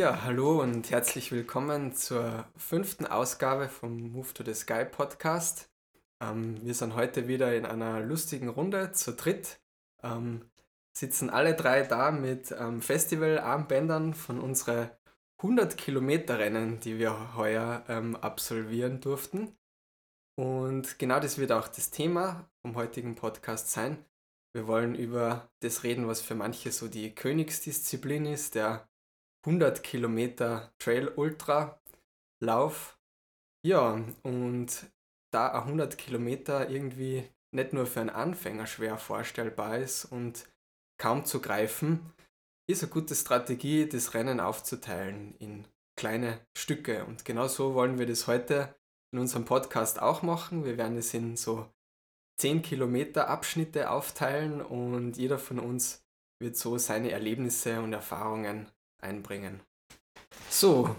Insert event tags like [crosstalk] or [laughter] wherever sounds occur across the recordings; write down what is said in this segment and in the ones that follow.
Ja, hallo und herzlich willkommen zur fünften Ausgabe vom Move to the Sky Podcast. Ähm, wir sind heute wieder in einer lustigen Runde zu dritt. Ähm, sitzen alle drei da mit ähm, Festivalarmbändern von unseren 100 Kilometer Rennen, die wir heuer ähm, absolvieren durften. Und genau das wird auch das Thema vom heutigen Podcast sein. Wir wollen über das reden, was für manche so die Königsdisziplin ist, der 100 Kilometer Trail Ultra Lauf. Ja, und da 100 Kilometer irgendwie nicht nur für einen Anfänger schwer vorstellbar ist und kaum zu greifen, ist eine gute Strategie, das Rennen aufzuteilen in kleine Stücke. Und genau so wollen wir das heute in unserem Podcast auch machen. Wir werden es in so 10 Kilometer Abschnitte aufteilen und jeder von uns wird so seine Erlebnisse und Erfahrungen einbringen. So,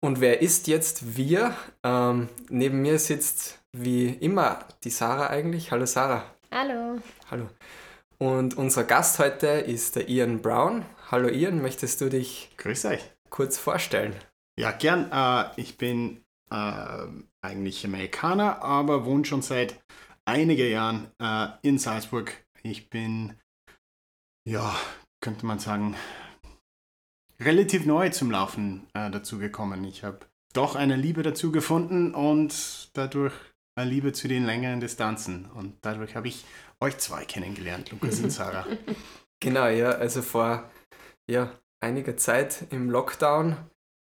und wer ist jetzt wir? Ähm, neben mir sitzt wie immer die Sarah eigentlich. Hallo Sarah. Hallo. Hallo. Und unser Gast heute ist der Ian Brown. Hallo Ian, möchtest du dich Grüß euch. kurz vorstellen? Ja, gern. Äh, ich bin äh, eigentlich Amerikaner, aber wohne schon seit einigen Jahren äh, in Salzburg. Ich bin, ja, könnte man sagen, relativ neu zum Laufen äh, dazugekommen. Ich habe doch eine Liebe dazu gefunden und dadurch eine Liebe zu den längeren Distanzen. Und dadurch habe ich euch zwei kennengelernt, Lukas und Sarah. [laughs] Genau, ja, also vor ja, einiger Zeit im Lockdown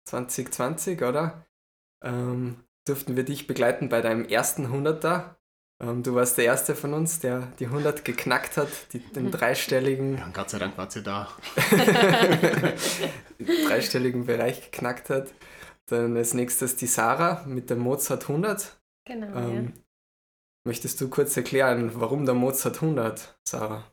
2020, oder? Ähm, durften wir dich begleiten bei deinem ersten Hunderter. Ähm, du warst der Erste von uns, der die 100 geknackt hat, die, den dreistelligen, Ja, Gott sei Dank wart ihr da. [laughs] dreistelligen Bereich geknackt hat. Dann als nächstes die Sarah mit dem Mozart 100. Genau, Ähm, Möchtest du kurz erklären, warum der Mozart 100, Sarah?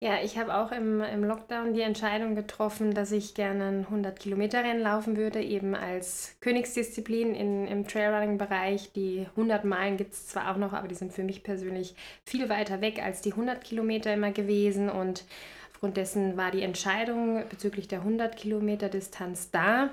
Ja. Ich habe auch im, im Lockdown die Entscheidung getroffen, dass ich gerne ein 100-Kilometer-Rennen laufen würde, eben als Königsdisziplin in, im Trailrunning-Bereich. Die 100 Meilen gibt es zwar auch noch, aber die sind für mich persönlich viel weiter weg als die 100 Kilometer immer gewesen und aufgrund dessen war die Entscheidung bezüglich der 100 Kilometer Distanz da.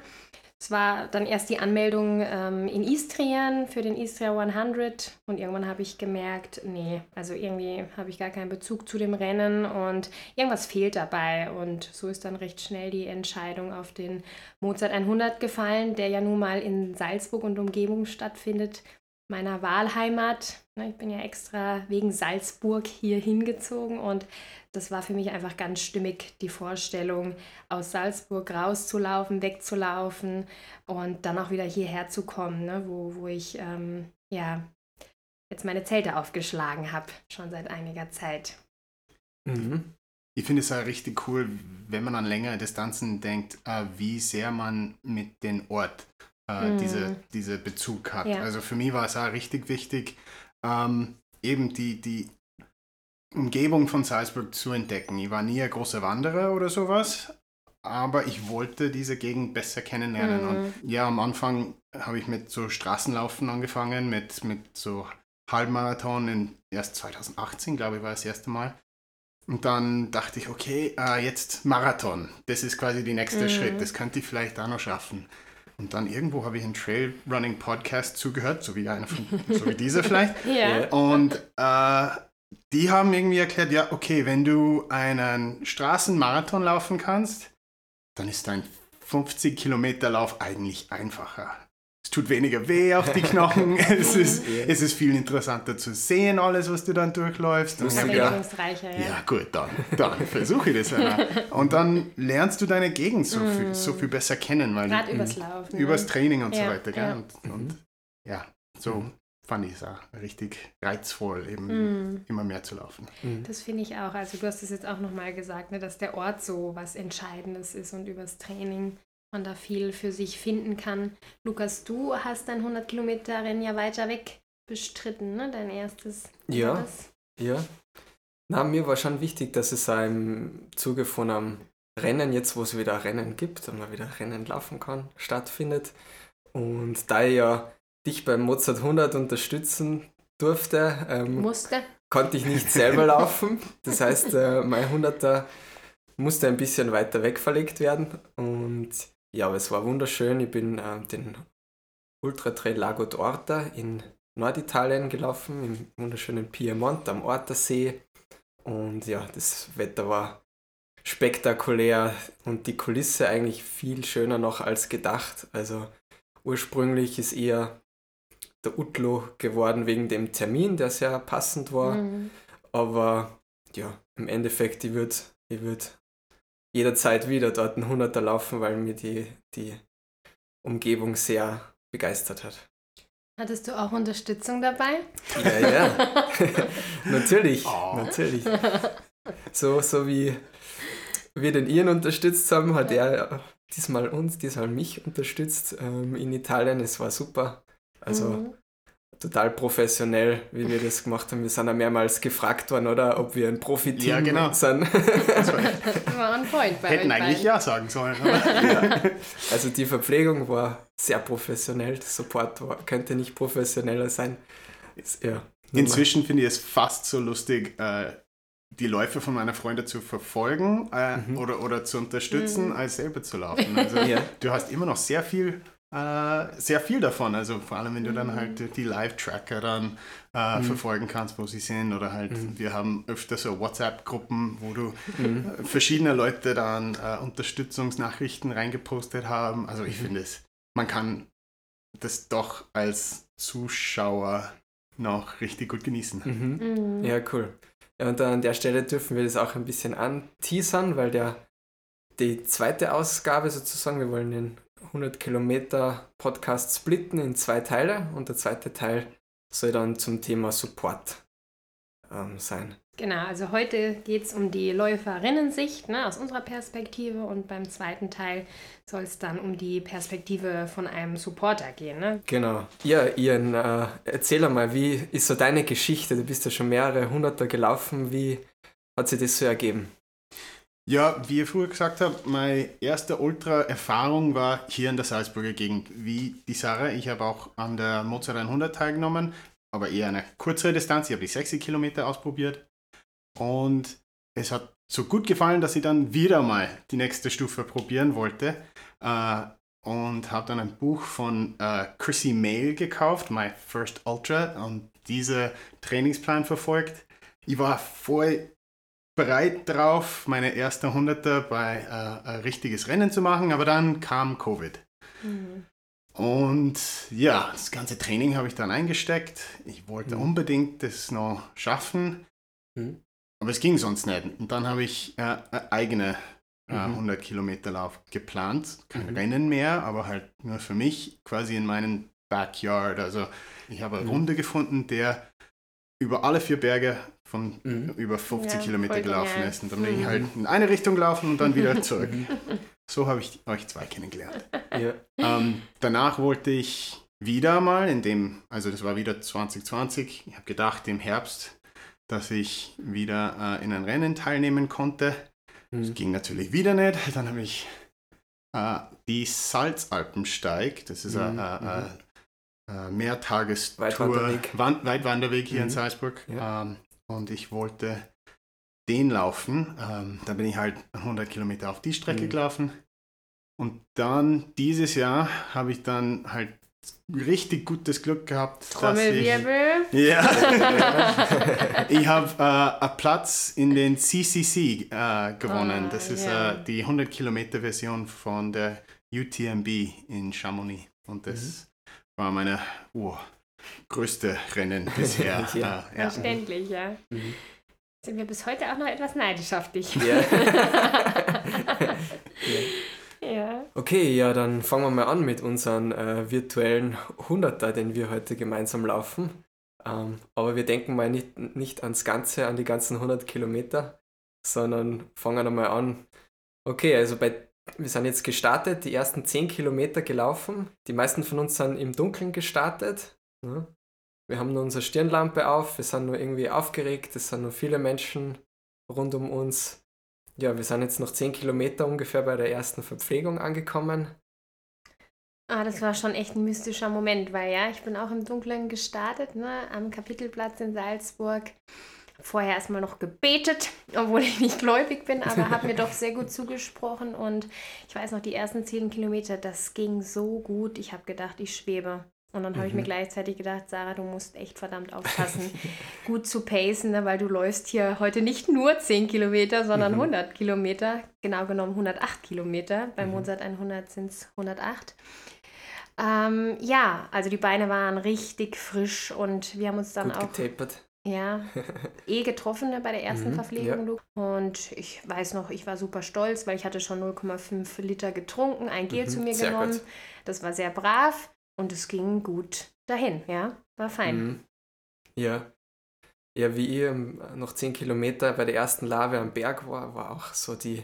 Es war dann erst die Anmeldung ähm, in Istrien für den Istria 100 und irgendwann habe ich gemerkt, nee, also irgendwie habe ich gar keinen Bezug zu dem Rennen. Und irgendwas fehlt dabei. Und so ist dann recht schnell die Entscheidung auf den Mozart 100 gefallen, der ja nun mal in Salzburg und Umgebung stattfindet, meiner Wahlheimat. Ne, Ich bin ja extra wegen Salzburg hier hingezogen und das war für mich einfach ganz stimmig, die Vorstellung, aus Salzburg rauszulaufen, wegzulaufen und dann auch wieder hierher zu kommen, ne, wo, wo ich ähm, ja jetzt meine Zelte aufgeschlagen habe, schon seit einiger Zeit. Mhm. Ich finde es auch richtig cool, wenn man an längere Distanzen denkt, äh, wie sehr man mit dem Ort äh, Mm. diese, diese Bezug hat. Ja. Also für mich war es auch richtig wichtig, ähm, eben die, die Umgebung von Salzburg zu entdecken. Ich war nie ein großer Wanderer oder sowas, aber ich wollte diese Gegend besser kennenlernen. Mm. Und ja, am Anfang habe ich mit so Straßenlaufen angefangen, mit, mit so Halbmarathon in erst 2018, glaube ich, war das erste Mal. Und dann dachte ich, okay, äh, jetzt Marathon. Das ist quasi der nächste Mhm. Schritt. Das könnte ich vielleicht auch noch schaffen. Und dann irgendwo habe ich einen Trailrunning Podcast zugehört, so wie einer von, [laughs] so wie dieser vielleicht. Ja. Und äh, die haben irgendwie erklärt, ja, okay, wenn du einen Straßenmarathon laufen kannst, dann ist dein 50 Kilometer Lauf eigentlich einfacher. Es tut weniger weh auf die Knochen. [laughs] es, ist, es ist viel interessanter zu sehen, alles, was du dann durchläufst. Und ja, Abwechslungsreicher, ja. ja, gut, dann, dann versuche ich das einmal. [laughs] Und dann lernst du deine Gegend so viel, so viel besser kennen, weil Gerade übers Laufen. übers? Training und so Ja, weiter. Gell? ja. Und, und ja, so Mhm. fand ich es auch richtig reizvoll, eben Mm. immer mehr zu laufen. Mhm. Das finde ich auch. Also du hast es jetzt auch nochmal gesagt, ne, dass der Ort so was Entscheidendes ist und übers Training man da viel für sich finden kann. Lukas, du hast dein 100 Kilometer Rennen ja weiter weg bestritten, ne? Dein erstes. Ja. das? Ja. Na, mir war schon wichtig, dass es im Zuge von einem Rennen, jetzt wo es wieder Rennen gibt und man wieder Rennen laufen kann, stattfindet. Und da ich ja dich beim Mozart 100 unterstützen durfte, ähm, Musste. konnte ich nicht selber laufen. Das heißt, äh, mein 100er musste ein bisschen weiter weg verlegt werden. Und ja, aber es war wunderschön. Ich bin äh, den Ultra Trail Lago d'Orta in Norditalien gelaufen, im wunderschönen Piemont am Ortersee. Und ja, das Wetter war spektakulär und die Kulisse eigentlich viel schöner noch als gedacht. Also ursprünglich ist eher der Utlo geworden wegen dem Termin, der sehr passend war. Mhm. Aber ja, im Endeffekt, ich würde ich würd jederzeit wieder dort einen Hunderter laufen, weil mir die, die Umgebung sehr begeistert hat. Hattest du auch Unterstützung dabei? Ja, ja. [laughs] natürlich, oh. natürlich. So, so wie wir den Ian unterstützt haben, hat ja. er diesmal uns, diesmal mich unterstützt ähm, in Italien. Es war super. Also mhm total professionell, wie wir das gemacht haben. Wir sind ja mehrmals gefragt worden, oder? Ob wir ein Profi-Team ja, genau. sind. War on point bei Hätten eigentlich beiden. ja sagen sollen. ja. Also die Verpflegung war sehr professionell. Der Support war, könnte nicht professioneller sein. Ja, Inzwischen finde ich es fast so lustig, äh, die Läufe von meiner Freundin zu verfolgen äh, mhm. oder, oder zu unterstützen, mhm. als selber zu laufen. Also [laughs] ja. du hast immer noch sehr viel äh, sehr viel davon. Also vor allem, wenn du dann halt mhm. die Live-Tracker dann äh, mhm. verfolgen kannst, wo sie sind. Oder halt, mhm. wir haben öfter so WhatsApp-Gruppen, wo du mhm. Äh, verschiedene Leute dann äh, Unterstützungsnachrichten reingepostet haben. Also ich mhm. finde es, man kann das doch als Zuschauer noch richtig gut genießen. Mhm. Ja, cool. Ja, und an der Stelle dürfen wir das auch ein bisschen anteasern, weil der die zweite Ausgabe sozusagen, wir wollen den 100 Kilometer Podcast splitten in zwei Teile und der zweite Teil soll dann zum Thema Support ähm, sein. Genau, also heute geht es um die Läuferinnensicht ne, aus unserer Perspektive und beim zweiten Teil soll es dann um die Perspektive von einem Supporter gehen. Ne? Genau. Ja, Ian, äh, erzähl mal, wie ist so deine Geschichte? Du bist ja schon mehrere Hunderter gelaufen. Wie hat sich das so ergeben? Ja, wie ich früher gesagt habe, meine erste Ultra-Erfahrung war hier in der Salzburger Gegend. Wie die Sarah, ich habe auch an der Mozart 100 teilgenommen, aber eher eine kürzere Distanz. Ich habe die 60 Kilometer ausprobiert und es hat so gut gefallen, dass ich dann wieder mal die nächste Stufe probieren wollte äh, und habe dann ein Buch von äh, Chrissy Mail gekauft, My First Ultra, und diesen Trainingsplan verfolgt. Ich war voll bereit drauf, meine erste Hunderter bei äh, ein richtiges Rennen zu machen, aber dann kam Covid. Mhm. Und ja, das ganze Training habe ich dann eingesteckt. Ich wollte mhm. unbedingt das noch schaffen, mhm. aber es ging sonst nicht. Und dann habe ich äh, eine eigene äh, 100 mhm. Kilometer Lauf geplant. Kein mhm. Rennen mehr, aber halt nur für mich, quasi in meinem Backyard. Also ich habe eine mhm. Runde gefunden, der über alle vier Berge von mhm. über 50 ja, Kilometer gelaufen genial. ist. Und dann bin ich mhm. halt in eine Richtung gelaufen und dann wieder [laughs] zurück. so habe ich euch zwei kennengelernt. Ja. Ähm, danach wollte ich wieder mal in dem, also das war wieder 2020, ich habe gedacht im Herbst, dass ich wieder äh, in ein Rennen teilnehmen konnte. Mhm. Das ging natürlich wieder nicht. [laughs] Dann habe ich äh, die Salzalpensteig, das ist mhm. ein, ein, ein Mehrtagestour, Weitwanderweg, Weitwanderweg hier in mhm. Salzburg. Ja. Ähm, und ich wollte den laufen. Ähm, da bin ich halt 100 Kilometer auf die Strecke mhm. gelaufen. Und dann dieses Jahr habe ich dann halt richtig gutes Glück gehabt. Trommelwirbel. Ich, ja. [laughs] ich habe äh, einen Platz in den CCC äh, gewonnen. Ah, das ist yeah. äh, die 100 Kilometer Version von der UTMB in Chamonix. Und das mhm. war meine oh, größte Rennen [laughs] bisher. ja. ja. Verständlich, ja. Mhm. Sind wir bis heute auch noch etwas neidisch auf dich. [laughs] Ja. ja. Okay, ja, dann fangen wir mal an mit unseren äh, virtuellen Hunderter, den wir heute gemeinsam laufen. Ähm, aber wir denken mal nicht, nicht ans Ganze, an die ganzen 100 Kilometer, sondern fangen einmal an. Okay, also bei, wir sind jetzt gestartet, die ersten 10 Kilometer gelaufen. Die meisten von uns sind im Dunkeln gestartet. Ne? Wir haben nur unsere Stirnlampe auf, wir sind nur irgendwie aufgeregt, es sind nur viele Menschen rund um uns. Ja, wir sind jetzt noch 10 Kilometer ungefähr bei der ersten Verpflegung angekommen. Ah, das war schon echt ein mystischer Moment, weil ja, ich bin auch im Dunkeln gestartet, ne, am Kapitelplatz in Salzburg. vorher erstmal noch gebetet, obwohl ich nicht gläubig bin, aber habe mir [laughs] doch sehr gut zugesprochen und ich weiß noch, die ersten zehn Kilometer, das ging so gut. Ich habe gedacht, ich schwebe. Und dann habe ich mir Mhm. gleichzeitig gedacht, Sarah, du musst echt verdammt aufpassen, [laughs] gut zu pacen, ne, weil du läufst hier heute nicht nur 10 Kilometer, sondern Mhm. 100 Kilometer. Genau genommen 108 Kilometer. Bei Mhm. Mozart 100 sind es 108. Ähm, ja, also die Beine waren richtig frisch und wir haben uns dann Gut auch getapert. ja, [laughs] eh getroffen ne, bei der ersten Mhm, Verpflegung. Lu. Und ich weiß noch, ich war super stolz, weil ich hatte schon 0,5 Liter getrunken, ein Gel Mhm, zu mir genommen. gut. Das war sehr brav und es ging gut dahin, ja, war fein. Mhm. Ja. Ja, wie ich ähm, noch 10 Kilometer bei der ersten Lave am Berg war, war auch so die,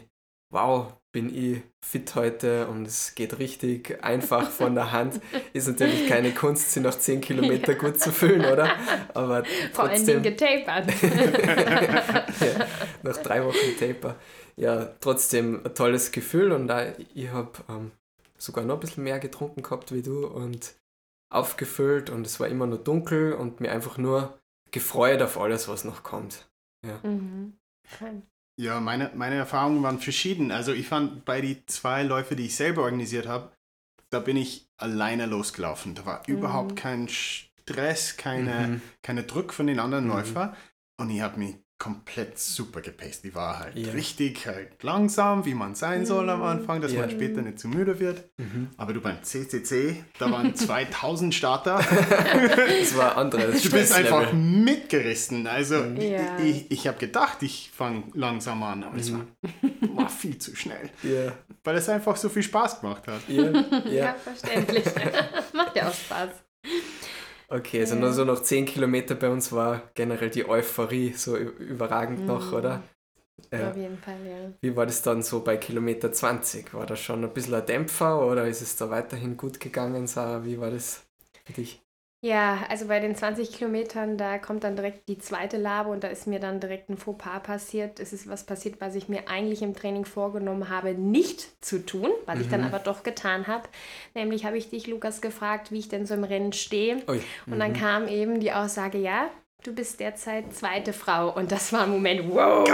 wow, bin ich fit heute und es geht richtig einfach von der Hand. [laughs] Ist natürlich keine Kunst, sie nach 10 Kilometer gut zu fühlen, oder? Aber [laughs] Vor allen Dingen trotzdem, getapert. [laughs] ja, nach drei Wochen Taper. Ja, trotzdem ein tolles Gefühl und da, ich habe ähm, sogar noch ein bisschen mehr getrunken gehabt wie du und aufgefüllt und es war immer nur dunkel und mir einfach nur gefreut auf alles, was noch kommt. mhm. Fein. Ja, meine, meine Erfahrungen waren verschieden. Also ich fand bei die zwei Läufe, die ich selber organisiert habe, da bin ich alleine losgelaufen. Da war Mhm. überhaupt kein Stress, keine, Mhm. keine Druck von den anderen Mhm. Läufern. Und ich habe mich komplett super gepaced. Ich war halt Ja. richtig halt langsam, wie man sein soll am Mhm. Anfang, dass Ja. man später nicht zu müde wird. Mhm. Aber du beim CCC, da waren [laughs] 2000 Starter. [laughs] Das war ein anderes Du bist einfach mitgerissen. Also Ja. ich, ich habe gedacht, ich fange langsam an, aber es war, Mhm. war viel zu schnell, Ja, weil es einfach so viel Spaß gemacht hat. ja. [laughs] verständlich. Macht ja auch Spaß. Okay, also Ja. nur so noch 10 Kilometer bei uns war generell die Euphorie so überragend noch, Mhm. oder? Ja. Auf jeden Fall, ja. Wie war das dann so bei Kilometer 20? War das schon ein bisschen ein Dämpfer oder ist es da weiterhin gut gegangen, Sarah? Wie war das für dich? Ja, also bei den 20 Kilometern, da kommt dann direkt die zweite Labe und da ist mir dann direkt ein Fauxpas passiert. Es ist was passiert, was ich mir eigentlich im Training vorgenommen habe, nicht zu tun, was ich dann Mhm. aber doch getan habe. Nämlich habe ich dich, Lukas, gefragt, wie ich denn so im Rennen stehe. Ui. Und dann mhm. kam eben die Aussage, ja, du bist derzeit zweite Frau. Und das war ein Moment, wow,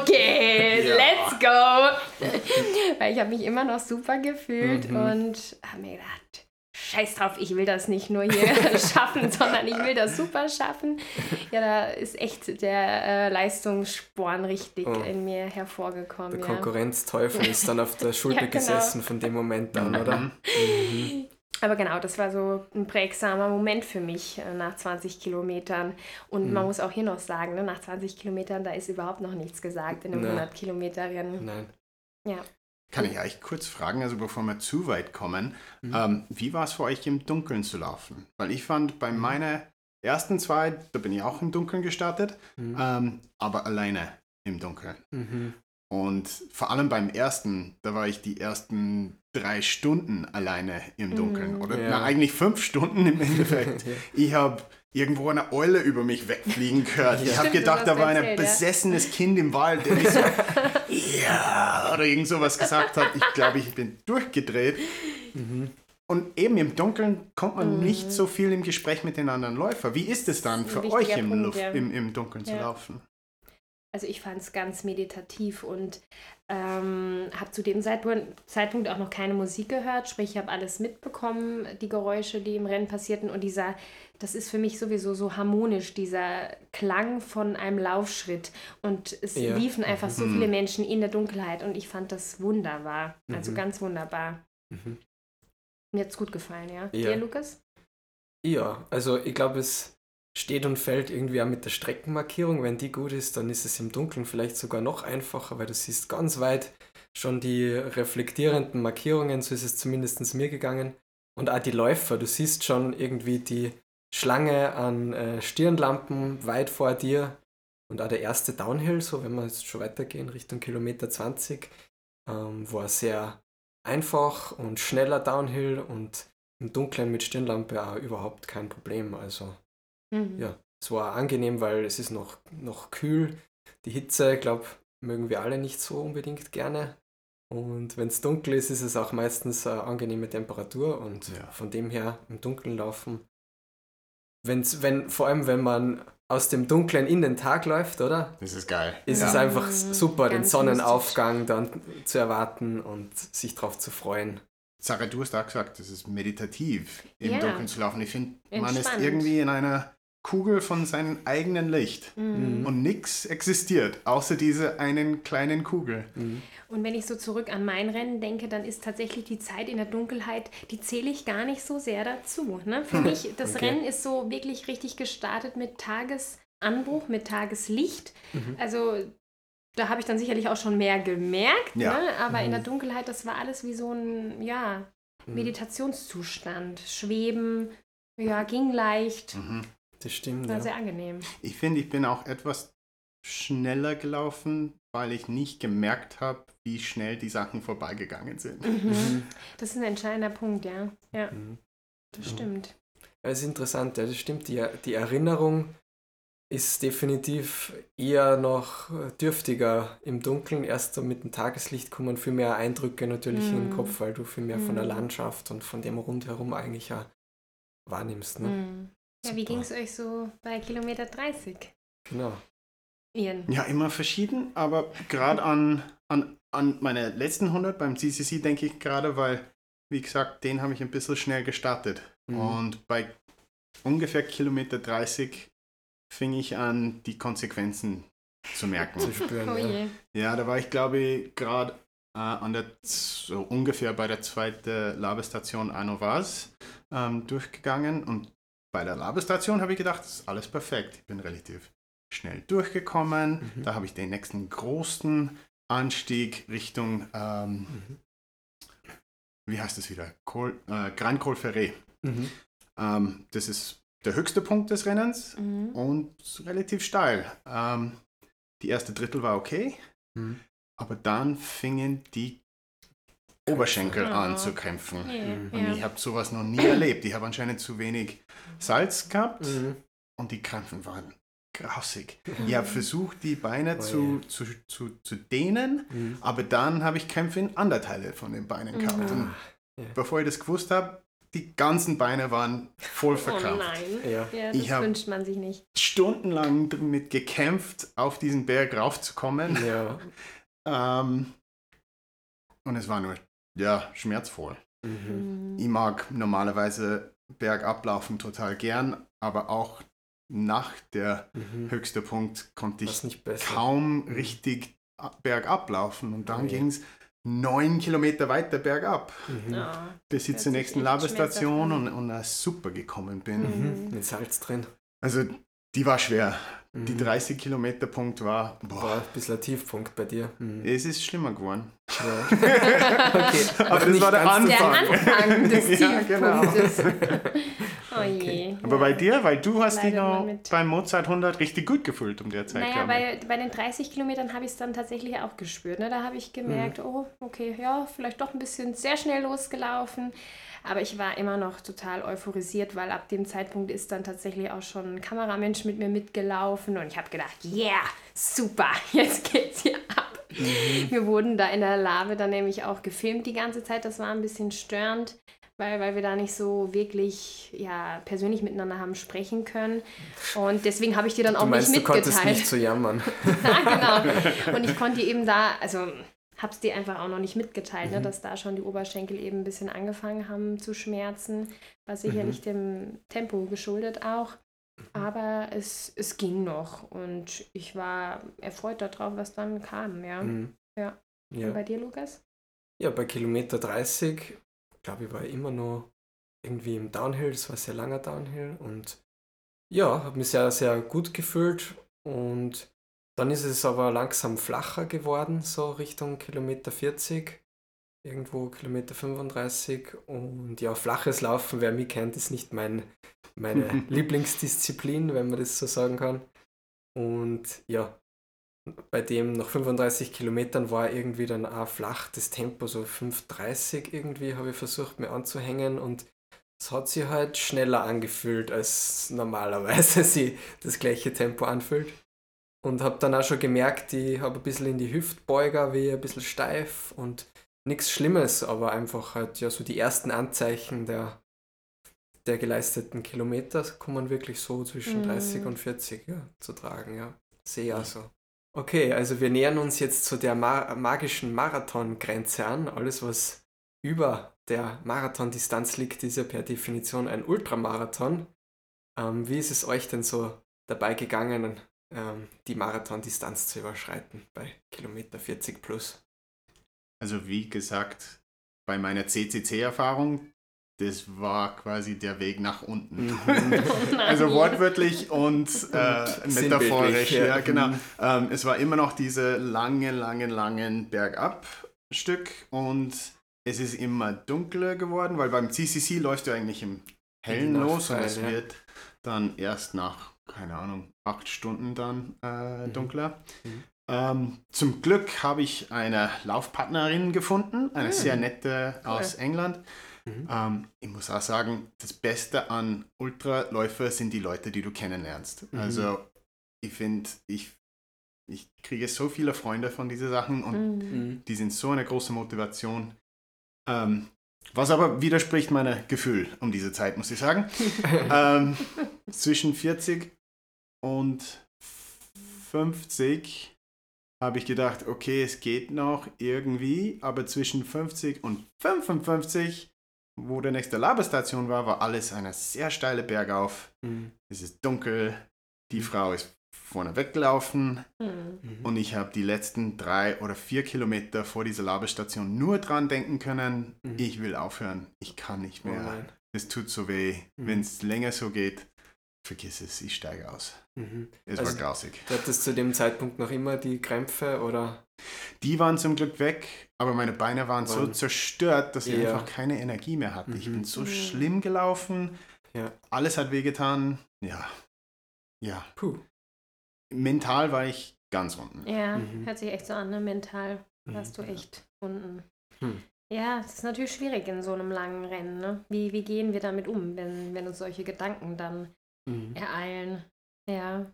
okay, [laughs] Ja. let's go. [laughs] Weil ich habe mich immer noch super gefühlt Mhm. und habe mir gedacht, scheiß drauf, ich will das nicht nur hier [laughs] schaffen, sondern ich will das super schaffen. Ja, da ist echt der äh, Leistungssporn richtig Oh. in mir hervorgekommen. Der ja. Konkurrenzteufel ist dann auf der [laughs] Schulter Ja, genau. gesessen von dem Moment an, oder? Mhm. Mhm. Aber genau, das war so ein prägsamer Moment für mich äh, nach 20 Kilometern. Und man Mhm. muss auch hier noch sagen, ne, nach 20 Kilometern, da ist überhaupt noch nichts gesagt in einem Nee. 100 Kilometer Rennen. Nein. Kann ich euch kurz fragen, also bevor wir zu weit kommen, Mhm. ähm, wie war es für euch im Dunkeln zu laufen? Weil ich fand, bei Mhm. meinen ersten zwei, da bin ich auch im Dunkeln gestartet, Mhm. ähm, aber alleine im Dunkeln. Mhm. Und vor allem beim ersten, da war ich die ersten drei Stunden alleine im Dunkeln. Mhm. Oder Ja. na, eigentlich fünf Stunden im Endeffekt. [laughs] Ja. Ich habe irgendwo eine Eule über mich wegfliegen gehört. Ich habe gedacht, da war ein besessenes Kind im Wald, der mich so, ja, oder irgend sowas gesagt hat. Ich glaube, ich bin durchgedreht. Mhm. Und eben im Dunkeln kommt man Mhm. nicht so viel im Gespräch mit den anderen Läufern. Wie ist es dann für euch im, Punkt, Luft, ja. im, im Dunkeln zu Ja. laufen? Also ich fand es ganz meditativ und ähm, habe zu dem Zeitpunkt, auch noch keine Musik gehört. Sprich, ich habe alles mitbekommen, die Geräusche, die im Rennen passierten. Und dieser, das ist für mich sowieso so harmonisch, dieser Klang von einem Laufschritt. Und es Ja. liefen einfach so Mhm. viele Menschen in der Dunkelheit und ich fand das wunderbar. Also Mhm. ganz wunderbar. Mhm. Mir hat es gut gefallen, ja. Ja. Dir, Lukas? Ja, also ich glaube, es steht und fällt irgendwie auch mit der Streckenmarkierung. Wenn die gut ist, dann ist es im Dunkeln vielleicht sogar noch einfacher, weil du siehst ganz weit schon die reflektierenden Markierungen, so ist es zumindest mir gegangen. Und auch die Läufer, du siehst schon irgendwie die Schlange an äh, Stirnlampen weit vor dir. Und auch der erste Downhill, so wenn wir jetzt schon weitergehen Richtung Kilometer 20, ähm, war sehr einfach und schneller Downhill und im Dunkeln mit Stirnlampe auch überhaupt kein Problem. Also Mhm. ja, es war angenehm, weil es ist noch, noch kühl. Die Hitze, glaube mögen wir alle nicht so unbedingt gerne. Und wenn es dunkel ist, ist es auch meistens eine angenehme Temperatur und Ja. von dem her im Dunkeln laufen. Wenn's, wenn, vor allem, wenn man aus dem Dunklen in den Tag läuft, oder? Das ist geil. Ist ja. es einfach super, den Ganz Sonnenaufgang dann zu erwarten und sich darauf zu freuen. Sarah, du hast auch gesagt, das ist meditativ, im Ja. Dunkeln zu laufen. Ich finde, man ist irgendwie in einer Kugel von seinem eigenen Licht. Mhm. Und nichts existiert, außer diese einen kleinen Kugel. Und wenn ich so zurück an mein Rennen denke, dann ist tatsächlich die Zeit in der Dunkelheit, die zähle ich gar nicht so sehr dazu. Ne? Für mich, das Okay. Rennen ist so wirklich richtig gestartet mit Tagesanbruch, mit Tageslicht. Mhm. Also da habe ich dann sicherlich auch schon mehr gemerkt. Ja. Ne? Aber in Mhm. der Dunkelheit, das war alles wie so ein, ja, Mhm. Meditationszustand. Schweben, ja, ging leicht. Mhm. Das stimmt. War Ja. sehr angenehm. Ich finde, ich bin auch etwas schneller gelaufen, weil ich nicht gemerkt habe, wie schnell die Sachen vorbeigegangen sind. Mhm. Mhm. Das ist ein entscheidender Punkt, ja. Ja, Mhm. das Mhm. stimmt. Das ist interessant, ja, das stimmt. Die, die Erinnerung ist definitiv eher noch dürftiger im Dunkeln. Erst so mit dem Tageslicht kommen viel mehr Eindrücke natürlich in den Mhm. Kopf, weil du viel mehr von der Mhm. Landschaft und von dem rundherum eigentlich ja wahrnimmst. Ne? Ja, wie ging es euch so bei Kilometer 30? Genau. Ian? Ja, immer verschieden, aber gerade an, an, an meine letzten 100 beim CCC denke ich gerade, weil, wie gesagt, den habe ich ein bisschen schnell gestartet. Mhm. Und bei ungefähr Kilometer 30 fing ich an, die Konsequenzen zu merken. [laughs] Zu spüren. Oh ja. Ja, da war ich, glaube ich, gerade äh, an der, so ungefähr bei der zweiten Labestation Anovas ähm, durchgegangen und bei der Labestation habe ich gedacht, das ist alles perfekt. Ich bin relativ schnell durchgekommen. Mhm. Da habe ich den nächsten großen Anstieg Richtung, ähm, Mhm. wie heißt das wieder? Col, äh, Grand Col Ferré. Mhm. Ähm, das ist der höchste Punkt des Rennens Mhm. und relativ steil. Ähm, die erste Drittel war okay. Mhm. Aber dann fingen die Oberschenkel Oh. an zu kämpfen. Yeah, Mhm. Und ich ja. habe sowas noch nie erlebt. Ich habe anscheinend zu wenig Salz gehabt Mhm. und die Krämpfen waren grausig. Ich habe versucht, die Beine Oh zu, zu, zu, zu dehnen, Mhm. aber dann habe ich Krämpfe in Anderteile von den Beinen gehabt. Mhm. Und Ah, bevor ich das gewusst habe, die ganzen Beine waren voll Oh verkrampft. nein. Ja. Ja, das wünscht man sich nicht. Stundenlang damit gekämpft, auf diesen Berg raufzukommen. ja. Ähm, und es war nur, ja, schmerzvoll. Mhm. Ich mag normalerweise Bergablaufen total gern, aber auch nach der Mhm. höchste Punkt konnte ich kaum richtig a- bergab laufen. Und dann Oh je. ging es neun Kilometer weiter bergab, Mhm. Ja. bis ich zur nächsten Labestation und, und als super gekommen bin. Mhm. Mhm. Mit Salz drin. Also die war schwer. Die Mhm. 30 Kilometer Punkt war, War boah, ein bisschen ein Tiefpunkt bei dir. Mhm. es ist schlimmer geworden. Ja. [laughs] okay. Aber das war der ganz Der Anfang. Anfang [laughs] des Ja, genau. [laughs] Oh Okay. je. Aber ja. bei dir, weil du hast dich Leidet man noch beim Mozart 100 richtig gut gefühlt um der Zeit, Naja, ich. bei, bei den 30 Kilometern habe ich es dann tatsächlich auch gespürt. Ne? Da habe ich gemerkt, oh, okay, ja, vielleicht doch ein bisschen sehr schnell losgelaufen. Aber ich war immer noch total euphorisiert, weil ab dem Zeitpunkt ist dann tatsächlich auch schon ein Kameramensch mit mir mitgelaufen und ich habe gedacht, yeah, super, [laughs] jetzt geht's hier ab. Wir wurden da in der Lave dann nämlich auch gefilmt die ganze Zeit. Das war ein bisschen störend, weil, weil wir da nicht so wirklich ja, persönlich miteinander haben sprechen können. Und deswegen habe ich dir dann auch Du meinst, nicht du konntest mitgeteilt. nicht so jammern. [laughs] ja, genau. [laughs] Und ich konnte eben da, also hab's dir einfach auch noch nicht mitgeteilt, ne, Mhm. dass da schon die Oberschenkel eben ein bisschen angefangen haben zu schmerzen. War Mhm. sicherlich dem Tempo geschuldet auch. Aber es, es ging noch und ich war erfreut darauf, was dann kam, ja. Mhm. Ja. Und Ja. bei dir, Lukas? ja, bei Kilometer 30, glaube ich, war ich immer noch irgendwie im Downhill. Das war ein sehr langer Downhill. Und ja, habe mich sehr, sehr gut gefühlt. Und dann ist es aber langsam flacher geworden, so Richtung Kilometer 40. Irgendwo Kilometer 35. Und ja, flaches Laufen, wer mich kennt, ist nicht mein, meine [laughs] Lieblingsdisziplin, wenn man das so sagen kann. Und ja, bei dem nach 35 Kilometern war irgendwie dann auch flach das Tempo, so 5,30 irgendwie habe ich versucht mir anzuhängen und es hat sich halt schneller angefühlt, als normalerweise [laughs] sie das gleiche Tempo anfühlt. Und habe dann auch schon gemerkt, ich habe ein bisschen in die Hüftbeuger, wie ein bisschen steif und nichts Schlimmes, aber einfach halt ja so die ersten Anzeichen der, der geleisteten Kilometer kommen wirklich so zwischen Mhm. 30 und 40 ja, zu tragen, ja. Sehe so. Okay, also wir nähern uns jetzt zu der ma magischen Marathongrenze an. Alles, was über der Marathondistanz liegt, ist ja per Definition ein Ultramarathon. Ähm, wie ist es euch denn so dabei gegangen, ähm, die Marathondistanz zu überschreiten bei Kilometer 40 plus? Also wie gesagt, bei meiner CCC-Erfahrung, das war quasi der Weg nach unten. Mhm. [laughs] also wortwörtlich und äh, metaphorisch. ja. Ja, genau. Mhm. Ähm, es war immer noch diese lange, lange, langen Bergab-Stück und es ist immer dunkler geworden, weil beim CCC läufst du eigentlich im Hellen los und es ja. wird dann erst nach, keine Ahnung, acht Stunden dann äh, Mhm. dunkler. Mhm. Ähm, zum Glück habe ich eine Laufpartnerin gefunden, eine Mhm. sehr nette Cool. aus England. Mhm. Ähm, ich muss auch sagen, das Beste an Ultraläufer sind die Leute, die du kennenlernst. Mhm. Also ich finde, ich, ich kriege so viele Freunde von diesen Sachen und. Mhm. die sind so eine große Motivation. Ähm, was aber widerspricht meinem Gefühl um diese Zeit, muss ich sagen. [laughs] ähm, zwischen 40 und 50 habe ich gedacht, okay, es geht noch irgendwie, aber zwischen 50 und 55, wo der nächste Labestation war, war alles eine sehr steile Bergauf. Mhm. Es ist dunkel, die Frau ist vorne weggelaufen Mhm. Mhm. und ich habe die letzten drei oder vier Kilometer vor dieser Labestation nur dran denken können, Mhm. ich will aufhören, ich kann nicht Oh mehr, nein. es tut so weh, Mhm. wenn es länger so geht, vergiss es, ich steige aus. Mhm. Es Also- war grausig. Du hattest zu dem Zeitpunkt noch immer die Krämpfe oder? Die waren zum Glück weg, aber meine Beine waren so Waren- zerstört, dass ich Ja. einfach keine Energie mehr hatte. Ich Mhm. bin so Mhm. schlimm gelaufen, Ja. alles hat wehgetan, ja, ja. Puh. Mental war ich ganz unten. Ja, Mhm. hört sich echt so an, ne? Mental Mhm. warst du echt unten. Hm. Ja, es ist natürlich schwierig in so einem langen Rennen, ne? Wie, wie gehen wir damit um, wenn, wenn uns solche Gedanken dann Mhm. ereilen? Ja.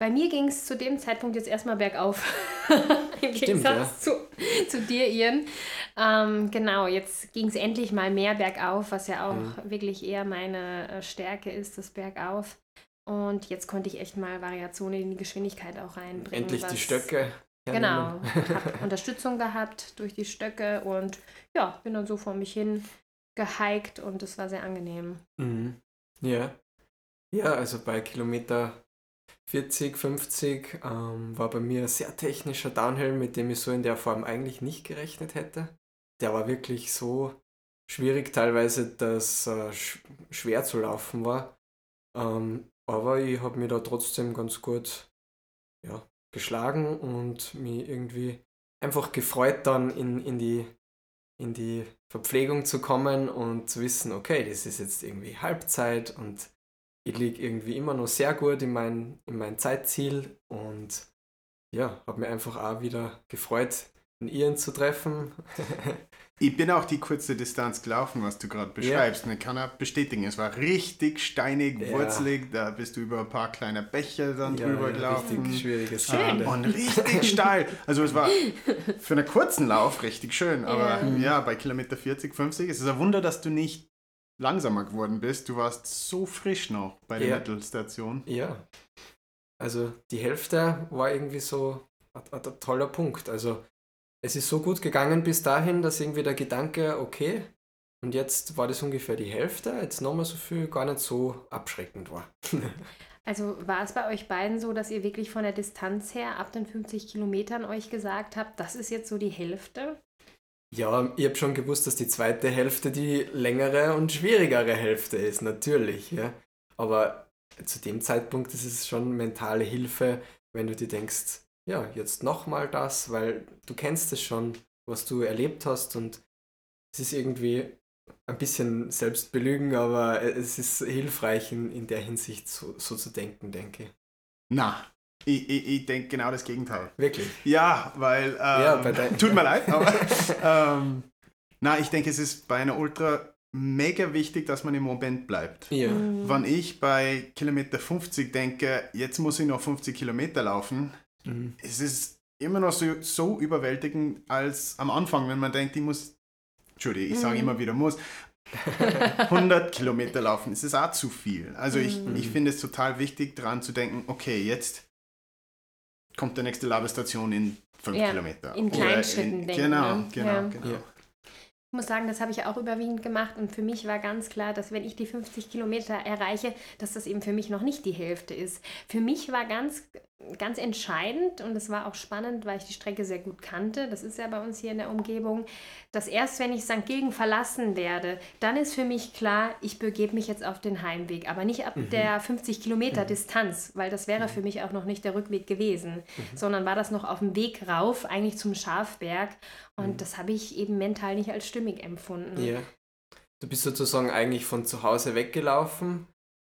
Bei mir ging es zu dem Zeitpunkt jetzt erstmal bergauf. [laughs] Im Stimmt, Gegensatz zu, zu dir, Ian. Ähm, genau, jetzt ging es endlich mal mehr bergauf, was ja auch Mhm. wirklich eher meine äh, Stärke ist, das Bergauf. Und jetzt konnte ich echt mal Variationen in die Geschwindigkeit auch reinbringen. Endlich die Stöcke. Genau, [laughs] habe Unterstützung gehabt durch die Stöcke und ja, bin dann so vor mich hin gehiked und es war sehr angenehm. Mhm. Ja. Ja, also bei Kilometer 40, 50 ähm, war bei mir ein sehr technischer Downhill, mit dem ich so in der Form eigentlich nicht gerechnet hätte. Der war wirklich so schwierig teilweise, dass äh, sch schwer zu laufen war. Ähm, aber ich habe mich da trotzdem ganz gut ja, geschlagen und mich irgendwie einfach gefreut, dann in, in, die, in die Verpflegung zu kommen und zu wissen, okay, das ist jetzt irgendwie Halbzeit und ich liege irgendwie immer noch sehr gut in mein, in mein Zeitziel und ja, habe mich einfach auch wieder gefreut, in Iren zu treffen. [laughs] Ich bin auch die kurze Distanz gelaufen, was du gerade beschreibst. Und ich kann auch bestätigen, es war richtig steinig, Ja. wurzelig. Da bist du über ein paar kleine Bäche dann Ja, drüber ja, gelaufen. Richtig schwieriges Schön. Und richtig [laughs] steil. Also es war für einen kurzen Lauf richtig schön. Aber Ja. ja, bei Kilometer 40, 50 ist es ein Wunder, dass du nicht langsamer geworden bist. Du warst so frisch noch bei der Ja. Mittelstation. Ja. Also die Hälfte war irgendwie so ein, ein, ein toller Punkt. Also es ist so gut gegangen bis dahin, dass irgendwie der Gedanke, okay, und jetzt war das ungefähr die Hälfte, jetzt nochmal so viel gar nicht so abschreckend war. [laughs] Also war es bei euch beiden so, dass ihr wirklich von der Distanz her ab den 50 Kilometern euch gesagt habt, das ist jetzt so die Hälfte? Ja, ich habe schon gewusst, dass die zweite Hälfte die längere und schwierigere Hälfte ist, natürlich. Ja. Aber zu dem Zeitpunkt ist es schon mentale Hilfe, wenn du dir denkst, ja, jetzt nochmal das, weil du kennst es schon, was du erlebt hast und es ist irgendwie ein bisschen Selbstbelügen, aber es ist hilfreich in, in der Hinsicht so, so zu denken, denke ich. Na, ich, ich, ich denke genau das Gegenteil. Wirklich. Ja, weil. Ähm, Ja, tut mir leid, aber. [laughs] ähm, na, ich denke, es ist bei einer Ultra mega wichtig, dass man im Moment bleibt. Ja. Mhm. Wenn ich bei Kilometer 50 denke, jetzt muss ich noch 50 Kilometer laufen, Mhm. es ist immer noch so, so überwältigend als am Anfang, wenn man denkt, ich muss. Entschuldige, ich sage Mhm. immer wieder muss. [laughs] 100 Kilometer laufen, ist es auch zu viel. Also ich, Mhm. ich finde es total wichtig, daran zu denken, okay, jetzt kommt der nächste Labestation in 5 Ja, Kilometer. in Oder Kleinschritten denken, Genau, ne? genau, Ja. genau. Ich muss sagen, das habe ich auch überwiegend gemacht und für mich war ganz klar, dass wenn ich die 50 Kilometer erreiche, dass das eben für mich noch nicht die Hälfte ist. Für mich war ganz, ganz entscheidend und es war auch spannend, weil ich die Strecke sehr gut kannte, das ist ja bei uns hier in der Umgebung, dass erst wenn ich St. Gilgen verlassen werde, dann ist für mich klar, ich begebe mich jetzt auf den Heimweg, aber nicht ab der 50 Kilometer Distanz, weil das wäre für mich auch noch nicht der Rückweg gewesen, sondern war das noch auf dem Weg rauf, eigentlich zum Schafberg und das habe ich eben mental nicht als stimmig empfunden. Ja. Du bist sozusagen eigentlich von zu Hause weggelaufen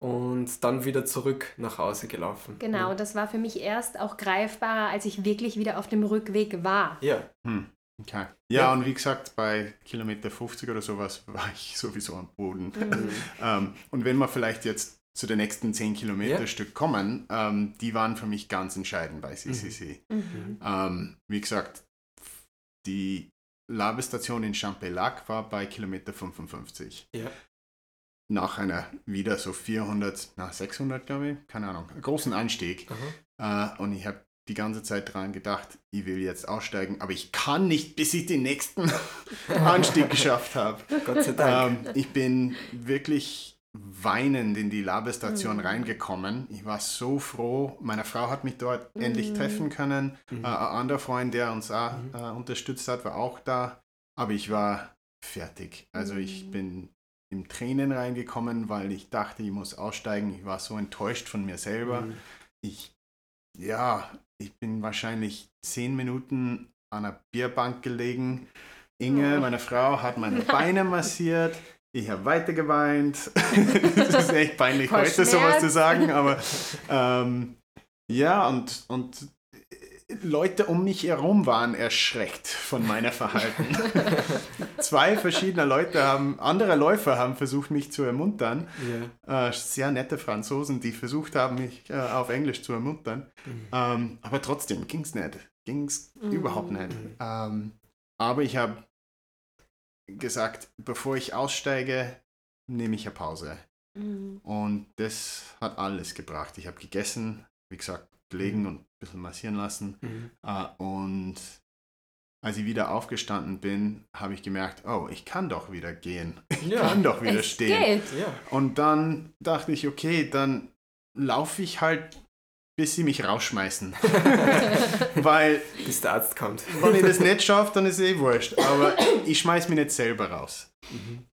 und dann wieder zurück nach Hause gelaufen. Genau, das war für mich erst auch greifbarer, als ich wirklich wieder auf dem Rückweg war. Ja. Hm, okay. Ja, Ja. und wie gesagt, bei Kilometer 50 oder sowas [laughs] war ich sowieso am Boden. Mhm. [laughs] ähm, und wenn wir vielleicht jetzt zu den nächsten 10 Kilometer Ja. Stück kommen, ähm, die waren für mich ganz entscheidend bei CCC. Mhm. Ähm, wie gesagt, die Labestation in Champelac war bei Kilometer 55. Ja. Nach einer wieder so 400, na 600 glaube ich, keine Ahnung, großen Anstieg. Äh, und ich habe die ganze Zeit dran gedacht, ich will jetzt aussteigen, aber ich kann nicht, bis ich den nächsten [laughs] Anstieg geschafft habe. Gott sei Dank. Ähm, ich bin wirklich weinend in die Labestation Mhm. reingekommen. Ich war so froh. Meine Frau hat mich dort Mhm. endlich treffen können. Mhm. Äh, ein anderer Freund, der uns auch Mhm. äh, unterstützt hat, war auch da. Aber ich war fertig. Also ich Mhm. bin in Tränen reingekommen, weil ich dachte, ich muss aussteigen. Ich war so enttäuscht von mir selber. Mhm. Ich, ja, ich bin wahrscheinlich zehn Minuten an einer Bierbank gelegen. Inge, Oh. meine Frau, hat meine [laughs] Beine massiert. Ich habe weiter geweint. Es [laughs] ist echt peinlich, Voll heute sowas zu Schmerz. sagen, aber ähm, ja, und, und Leute um mich herum waren erschreckt von meiner Verhalten. [laughs] Zwei verschiedene Leute haben, andere Läufer haben versucht, mich zu ermuntern. Ja. Äh, sehr nette Franzosen, die versucht haben, mich äh, auf Englisch zu ermuntern. Mhm. Ähm, aber trotzdem ging es nicht. Ging es Mhm. überhaupt nicht. Mhm. Ähm, aber ich habe gesagt, bevor ich aussteige, nehme ich eine Pause. Mhm. Und das hat alles gebracht. Ich habe gegessen, wie gesagt, gelegen und ein bisschen massieren lassen. Mhm. Äh, und als ich wieder aufgestanden bin, habe ich gemerkt, oh, ich kann doch wieder gehen. [laughs] Ich Ja. kann doch wieder Es stehen. geht. Und dann dachte ich, okay, dann laufe ich halt, bis sie mich rausschmeißen. [laughs] Weil, Bis der Arzt kommt. wenn ich das [laughs] nicht schaffe, dann ist eh wurscht. Aber ich schmeiß mich nicht selber raus. Mhm.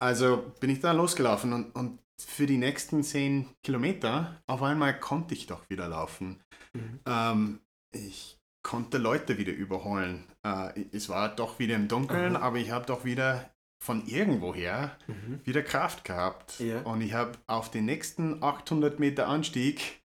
Also bin ich da losgelaufen und, und für die nächsten zehn Kilometer auf einmal konnte ich doch wieder laufen. Mhm. Ähm, ich konnte Leute wieder überholen. Äh, es war doch wieder im Dunkeln, Aha. aber ich habe doch wieder von irgendwoher Mhm. wieder Kraft gehabt. Ja. Und ich habe auf den nächsten 800 Meter Anstieg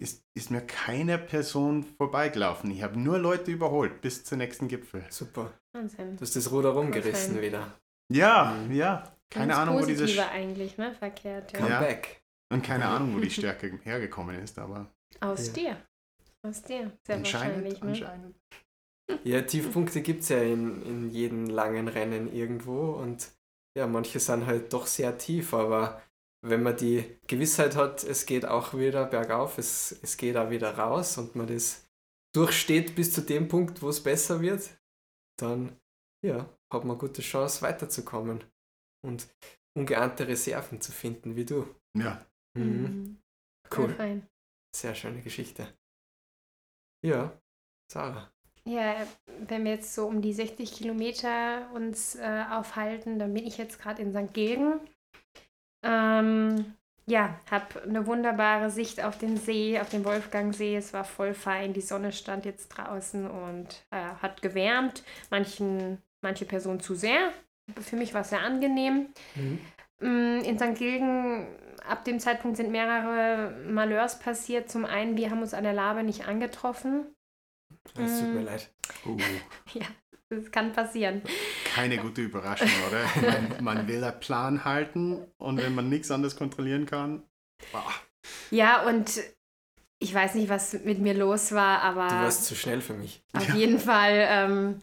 ist, ist mir keine Person vorbeigelaufen. Ich habe nur Leute überholt bis zum nächsten Gipfel. Super. Wahnsinn. Du hast das Ruder rumgerissen fein. wieder. Ja, Mhm. ja. Keine Ganz Ahnung, wo diese Sch- eigentlich, ne? Verkehrt. Ja. Come Ja. back. und keine Ahnung, wo die [laughs] Stärke hergekommen ist, aber Aus Ja. dir. Aus dir. Sehr anscheinend, wahrscheinlich, ne? anscheinend. Ja, Tiefpunkte gibt es ja in, in jedem langen Rennen irgendwo und ja, manche sind halt doch sehr tief, aber wenn man die Gewissheit hat, es geht auch wieder bergauf, es, es geht auch wieder raus und man das durchsteht bis zu dem Punkt, wo es besser wird, dann ja, hat man eine gute Chance weiterzukommen und ungeahnte Reserven zu finden, wie du. Ja. Mhm. Mhm. Cool, fein. sehr schöne Geschichte. Ja, Sarah. Ja, wenn wir jetzt so um die 60 Kilometer uns äh, aufhalten, dann bin ich jetzt gerade in St. Gilgen. Ähm, ja, habe eine wunderbare Sicht auf den See, auf den Wolfgangsee. Es war voll fein, die Sonne stand jetzt draußen und äh, hat gewärmt. Manchen, manche Personen zu sehr. Für mich war es sehr angenehm. Mhm. Mm, In St. Gilgen, ab dem Zeitpunkt sind mehrere Malheurs passiert. Zum einen, wir haben uns an der Labe nicht angetroffen. Es tut mir Mm. leid. [laughs] Uh, Das kann passieren. keine gute Überraschung, oder? Man, man will einen Plan halten und wenn man nichts anderes kontrollieren kann. boah. Ja, und ich weiß nicht, was mit mir los war, Du aber warst zu schnell für mich. auf Ja. jeden Fall, ähm,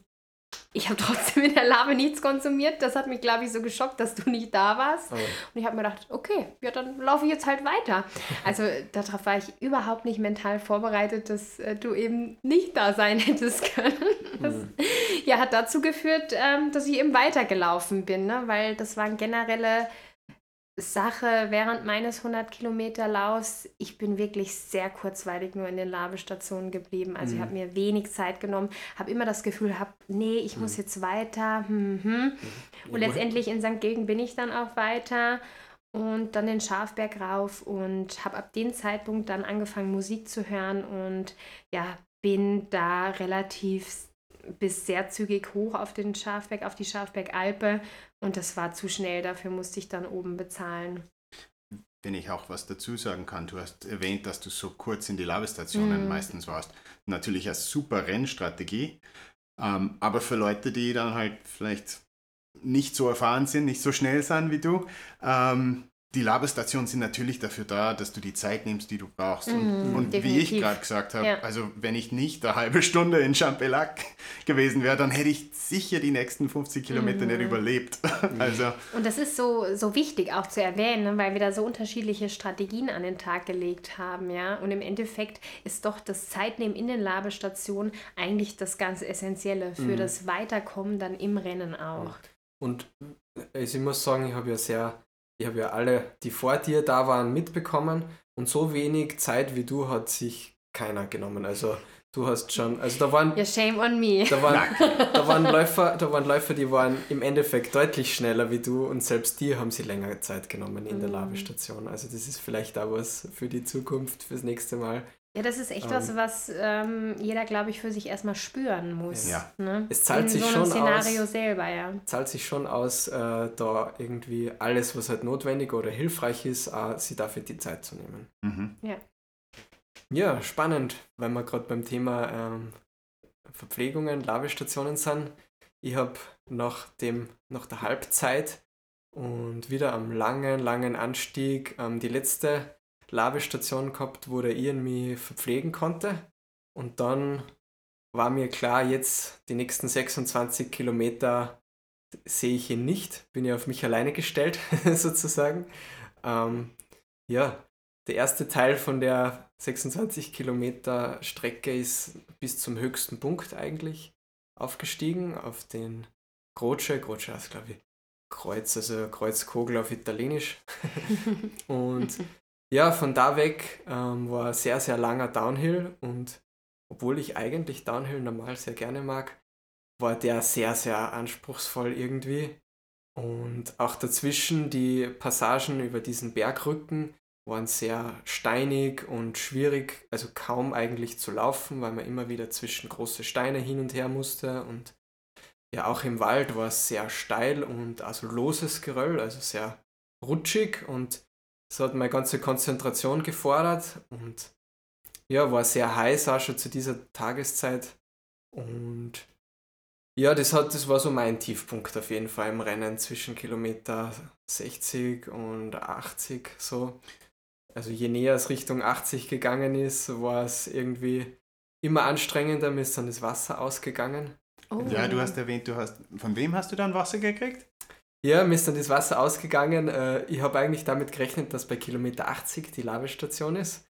ich habe trotzdem in der Labe nichts konsumiert. Das hat mich, glaube ich, so geschockt, dass du nicht da warst. Oh. Und ich habe mir gedacht, okay, ja, dann laufe ich jetzt halt weiter. Also darauf war ich überhaupt nicht mental vorbereitet, dass äh, du eben nicht da sein [laughs] hättest können. Das mhm. Ja, hat dazu geführt, ähm, dass ich eben weitergelaufen bin, ne? weil das waren generelle Sache während meines 100 Kilometer Laufs, ich bin wirklich sehr kurzweilig nur in den Labestationen geblieben. Also mhm. ich habe mir wenig Zeit genommen, habe immer das Gefühl hab, nee, ich mhm. muss jetzt weiter. Hm, hm. Mhm. Und letztendlich in St. Gilgen bin ich dann auch weiter und dann den Schafberg rauf und habe ab dem Zeitpunkt dann angefangen Musik zu hören und ja, bin da relativ bis sehr zügig hoch auf den Schafberg, auf die Schafbergalpe und das war zu schnell, dafür musste ich dann oben bezahlen. Wenn ich auch was dazu sagen kann, du hast erwähnt, dass du so kurz in die Labestationen mm. meistens warst. Natürlich eine super Rennstrategie, ähm, aber für Leute, die dann halt vielleicht nicht so erfahren sind, nicht so schnell sind wie du, ähm, die Labestationen sind natürlich dafür da, dass du die Zeit nimmst, die du brauchst. Und, mm, und wie ich gerade gesagt habe, ja. also wenn ich nicht eine halbe Stunde in Champelac gewesen wäre, dann hätte ich sicher die nächsten 50 Kilometer mm. nicht überlebt. [laughs] also. Und das ist so, so wichtig auch zu erwähnen, ne, weil wir da so unterschiedliche Strategien an den Tag gelegt haben. ja. Und im Endeffekt ist doch das Zeitnehmen in den Labestationen eigentlich das ganz Essentielle für mm. das Weiterkommen dann im Rennen auch. Und also ich muss sagen, ich habe ja sehr ich habe ja alle, die vor dir da waren, mitbekommen und so wenig Zeit wie du hat sich keiner genommen. Also du hast schon, also da waren... Ja, shame on me. Da waren, da waren, Läufer, da waren Läufer, die waren im Endeffekt deutlich schneller wie du und selbst die haben sie länger Zeit genommen in der mhm. Labestation. Also das ist vielleicht auch was für die Zukunft, fürs nächste Mal. Ja, das ist echt ähm, was, was ähm, jeder, glaube ich, für sich erstmal spüren muss. Ja. Ne? Es zahlt In sich so schon Szenario aus, selber, ja. zahlt sich schon aus, äh, da irgendwie alles, was halt notwendig oder hilfreich ist, äh, sich dafür die Zeit zu nehmen. Mhm. Ja. Ja, spannend, weil wir gerade beim Thema ähm, Verpflegungen, Labestationen sind. Ich habe nach, dem, nach der Halbzeit und wieder am langen, langen Anstieg ähm, die letzte Labestation gehabt, wo der Ian mich verpflegen konnte. Und dann war mir klar, jetzt die nächsten 26 Kilometer sehe ich ihn nicht, bin ja auf mich alleine gestellt, [laughs] sozusagen. Ähm, ja, der erste Teil von der 26 Kilometer Strecke ist bis zum höchsten Punkt eigentlich aufgestiegen, auf den Croce. Croce heißt, glaube ich, Kreuz, also Kreuzkogel auf Italienisch. [laughs] und ja, von da weg ähm, war sehr, sehr langer Downhill und obwohl ich eigentlich Downhill normal sehr gerne mag, war der sehr, sehr anspruchsvoll irgendwie. Und auch dazwischen die Passagen über diesen Bergrücken waren sehr steinig und schwierig, also kaum eigentlich zu laufen, weil man immer wieder zwischen große Steine hin und her musste. Und ja, auch im Wald war es sehr steil und also loses Geröll, also sehr rutschig und das hat meine ganze Konzentration gefordert und ja, war sehr heiß auch schon zu dieser Tageszeit. Und ja, das, hat, das war so mein Tiefpunkt auf jeden Fall im Rennen zwischen Kilometer 60 und 80 so. Also je näher es Richtung 80 gegangen ist, war es irgendwie immer anstrengender, mir ist dann das Wasser ausgegangen. Oh. Ja, du hast erwähnt, du hast. Von wem hast du dann Wasser gekriegt? Ja, mir ist dann das Wasser ausgegangen. Äh, ich habe eigentlich damit gerechnet, dass bei Kilometer 80 die Lavestation ist.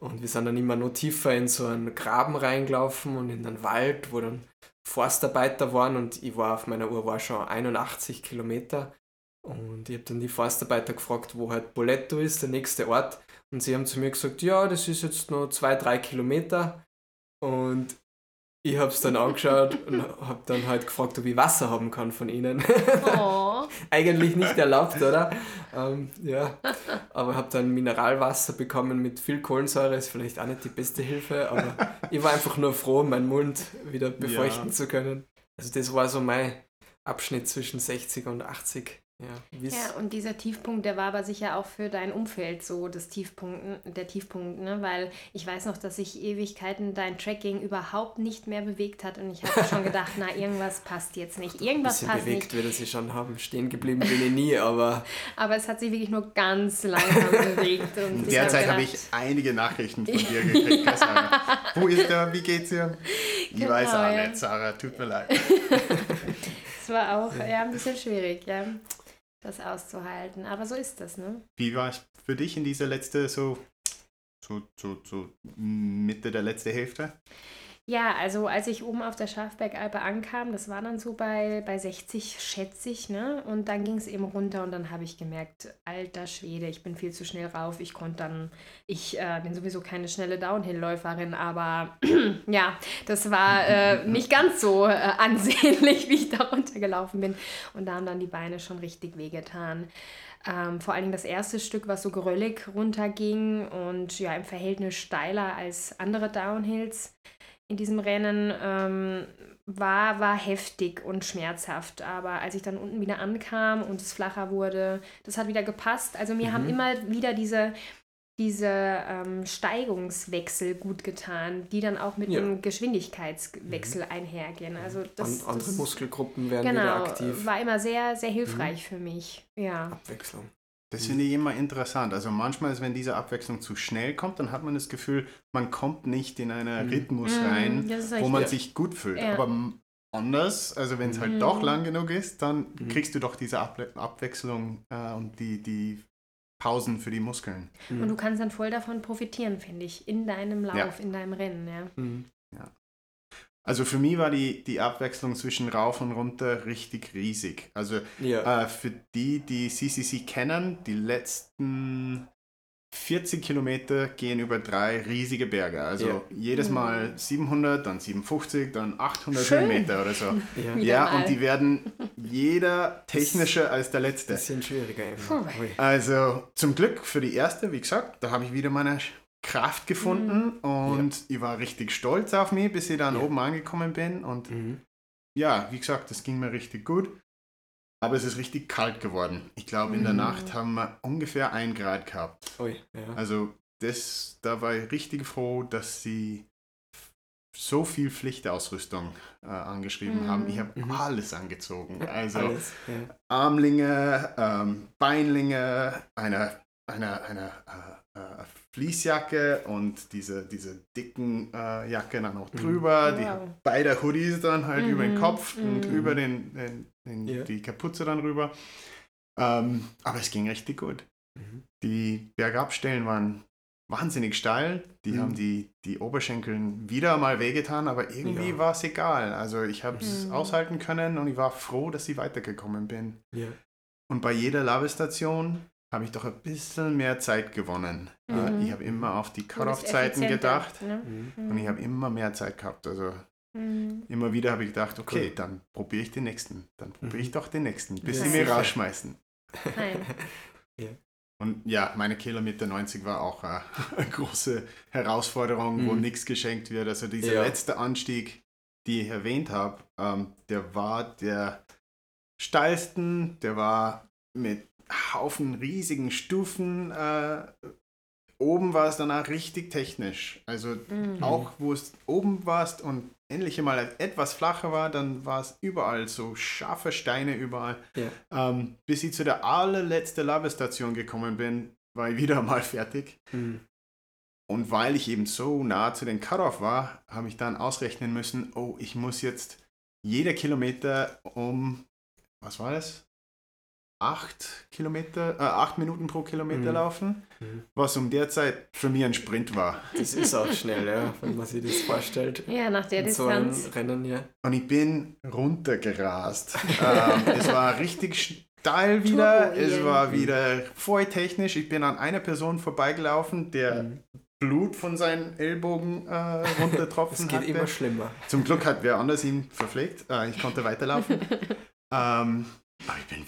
Und wir sind dann immer noch tiefer in so einen Graben reingelaufen und in einen Wald, wo dann Forstarbeiter waren und ich war auf meiner Uhr war schon 81 Kilometer. Und ich habe dann die Forstarbeiter gefragt, wo halt Boletto ist, der nächste Ort. Und sie haben zu mir gesagt, ja, das ist jetzt nur zwei, drei Kilometer. Und ich habe es dann angeschaut und habe dann halt gefragt, ob ich Wasser haben kann von ihnen. Oh. Eigentlich nicht erlaubt, oder? Ähm, ja, aber habe dann Mineralwasser bekommen mit viel Kohlensäure, ist vielleicht auch nicht die beste Hilfe, aber ich war einfach nur froh, meinen Mund wieder befeuchten ja. zu können. Also das war so mein Abschnitt zwischen 60 und 80. Ja, ja, und dieser Tiefpunkt, der war aber sicher auch für dein Umfeld so das Tiefpunkt, der Tiefpunkt, ne? weil ich weiß noch, dass sich Ewigkeiten dein Tracking überhaupt nicht mehr bewegt hat und ich habe schon gedacht, na, irgendwas passt jetzt nicht, irgendwas passt bewegt nicht. würde sie schon haben, stehen geblieben bin ich nie, aber... aber es hat sich wirklich nur ganz langsam [laughs] bewegt. Und In der Zeit habe ich einige Nachrichten von dir [laughs] gekriegt, Wo ist er, wie geht's dir? Ich Genau, weiß auch ja. nicht, Sarah, tut mir leid. [laughs] Es war auch ja, ein bisschen schwierig, ja, das auszuhalten. Aber so ist das, ne? Wie war es für dich in dieser letzte, so, so, so, so Mitte der letzten Hälfte? Ja, also als ich oben auf der Schafbergalpe ankam, das war dann so bei, bei 60, schätze ich, ne? Und dann ging es eben runter und dann habe ich gemerkt, alter Schwede, ich bin viel zu schnell rauf. Ich konnte dann, ich äh, bin sowieso keine schnelle Downhill-Läuferin, aber [clears throat] ja, das war äh, nicht ganz so äh, [laughs] ansehnlich, wie ich da runtergelaufen bin. Und da haben dann die Beine schon richtig wehgetan. Ähm, vor Dingen das erste Stück, was so geröllig runterging und ja, im Verhältnis steiler als andere Downhills in diesem Rennen ähm, war, war heftig und schmerzhaft. Aber als ich dann unten wieder ankam und es flacher wurde, das hat wieder gepasst. Also mir Mhm. haben immer wieder diese, diese ähm, Steigungswechsel gut getan, die dann auch mit Ja. einem Geschwindigkeitswechsel einhergehen. Also das, An, andere das Muskelgruppen werden wieder genau, aktiv. war immer sehr, sehr hilfreich für mich. Ja. Abwechslung. Das finde ich immer interessant. Also manchmal, ist, wenn diese Abwechslung zu schnell kommt, dann hat man das Gefühl, man kommt nicht in einen Mhm. Rhythmus Mm, rein, wo man sich gut fühlt. Ja. Aber anders, also wenn es halt Mhm. doch lang genug ist, dann Mhm. kriegst du doch diese Able Abwechslung äh, und die, die Pausen für die Muskeln. Und du kannst dann voll davon profitieren, finde ich, in deinem Lauf, Ja. in deinem Rennen. Ja. Mhm. Also für mich war die, die Abwechslung zwischen rauf und runter richtig riesig. Also Ja. Äh, für die, die CCC kennen, die letzten 40 Kilometer gehen über drei riesige Berge. Also Ja. jedes Mhm. Mal 700, dann 750, dann 800 Schön. Höhenmeter oder so. [laughs] ja. Ja, und die werden jeder technischer als der letzte. Bisschen schwieriger eben. Also zum Glück für die erste, wie gesagt, da habe ich wieder meine Kraft gefunden und ich war richtig stolz auf mich, bis ich dann Ja. oben angekommen bin. Und Mhm. ja, wie gesagt, das ging mir richtig gut. Aber es ist richtig kalt geworden. Ich glaube, in der Mhm. Nacht haben wir ungefähr ein Grad gehabt. Ui, ja. Also das, da war ich richtig froh, dass sie so viel Pflichtausrüstung äh, angeschrieben Mhm. haben. Ich habe Mhm. alles angezogen. [laughs] Also Alles. Ja. Armlinge, ähm, Beinlinge, eine, eine, eine äh, äh, Fließjacke und diese, diese dicken äh, Jacke dann noch Mhm. drüber. Die Wow. beide Hoodies dann halt Mhm, über den Kopf mhm. und über den, den, den, Ja. die Kapuze dann rüber. Ähm, aber es ging richtig gut. Mhm. Die Bergabstellen waren wahnsinnig steil. Die Mhm. haben die, die Oberschenkel wieder mal wehgetan, aber irgendwie Ja. war es egal. Also ich habe es Mhm. aushalten können und ich war froh, dass ich weitergekommen bin. Ja. Und bei jeder Labestation habe ich doch ein bisschen mehr Zeit gewonnen. Äh, Mhm. Ich habe immer auf die Cut-Off-Zeiten gedacht Ne? Mhm. und ich habe immer mehr Zeit gehabt. Also Mhm. immer wieder habe ich gedacht, okay, Cool. dann probiere ich den nächsten. Dann probiere Mhm. ich doch den nächsten, bis Ja, sie mir rausschmeißen. Nein. Und ja, meine Kilometer 90 war auch äh, eine [laughs] große Herausforderung, wo Mhm. nichts geschenkt wird. Also dieser Ja. letzte Anstieg, die ich erwähnt habe, ähm, der war der steilsten, der war mit Haufen riesigen Stufen. Äh, oben war es dann auch richtig technisch. Also Mhm. auch wo es oben warst und endlich mal etwas flacher war, dann war es überall so scharfe Steine überall. Ja. Ähm, bis ich zu der allerletzten Labestation gekommen bin, war ich wieder [laughs] mal fertig. Mhm. Und weil ich eben so nah zu den Cut-Off war, habe ich dann ausrechnen müssen, oh, ich muss jetzt jeder Kilometer um, was war das? Acht Kilometer, äh, acht Minuten pro Kilometer Mhm. laufen, Mhm. was um der Zeit für mich ein Sprint war. Das ist auch schnell, ja, wenn man sich das vorstellt. Ja, nach der In so einem Distanz. Rennen, ja. Und ich bin runtergerast. [laughs] ähm, es war richtig steil wieder. Turbo, es war wieder voll technisch. Ich bin an einer Person vorbeigelaufen, der Mhm. Blut von seinen Ellbogen äh, Es runtertropfen geht hatte. immer schlimmer. Zum Glück hat wer anders ihn verpflegt. Äh, ich konnte weiterlaufen. [laughs] ähm, aber ich bin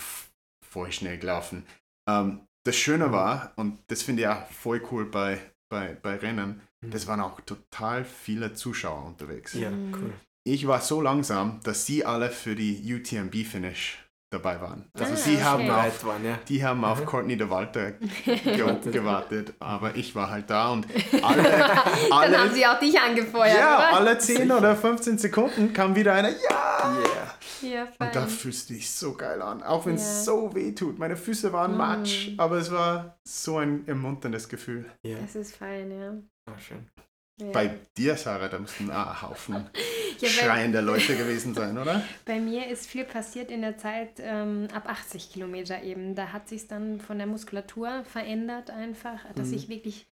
voll schnell gelaufen. Ähm, das Schöne Mhm. war, und das finde ich auch voll cool bei, bei, bei Rennen, Mhm. das waren auch total viele Zuschauer unterwegs. Ja, Mhm. cool. Ich war so langsam, dass sie alle für die UTMB-Finish dabei waren. Also Ah, sie okay. haben auf, waren, ja. die haben auf Mhm. Courtney de Walter [laughs] ge gewartet, aber ich war halt da und [laughs] alle, Dann alle haben sie auch dich angefeuert, ja, oder? alle 10 oder 15 Sekunden kam wieder einer, ja! Yeah. Ja, fein. Und da fühlst du dich so geil an, auch wenn es Ja. so weh tut. Meine Füße waren Mhm. matsch, aber es war so ein ermunterndes Gefühl. Ja, Das ist fein, ja. ah, schön. Ja. Bei dir, Sarah, da müssten auch ein Haufen [laughs] ja, schreiende Leute gewesen sein, oder? [laughs] Bei mir ist viel passiert in der Zeit ähm, ab 80 Kilometer eben. Da hat sich dann von der Muskulatur verändert einfach, dass mhm. ich wirklich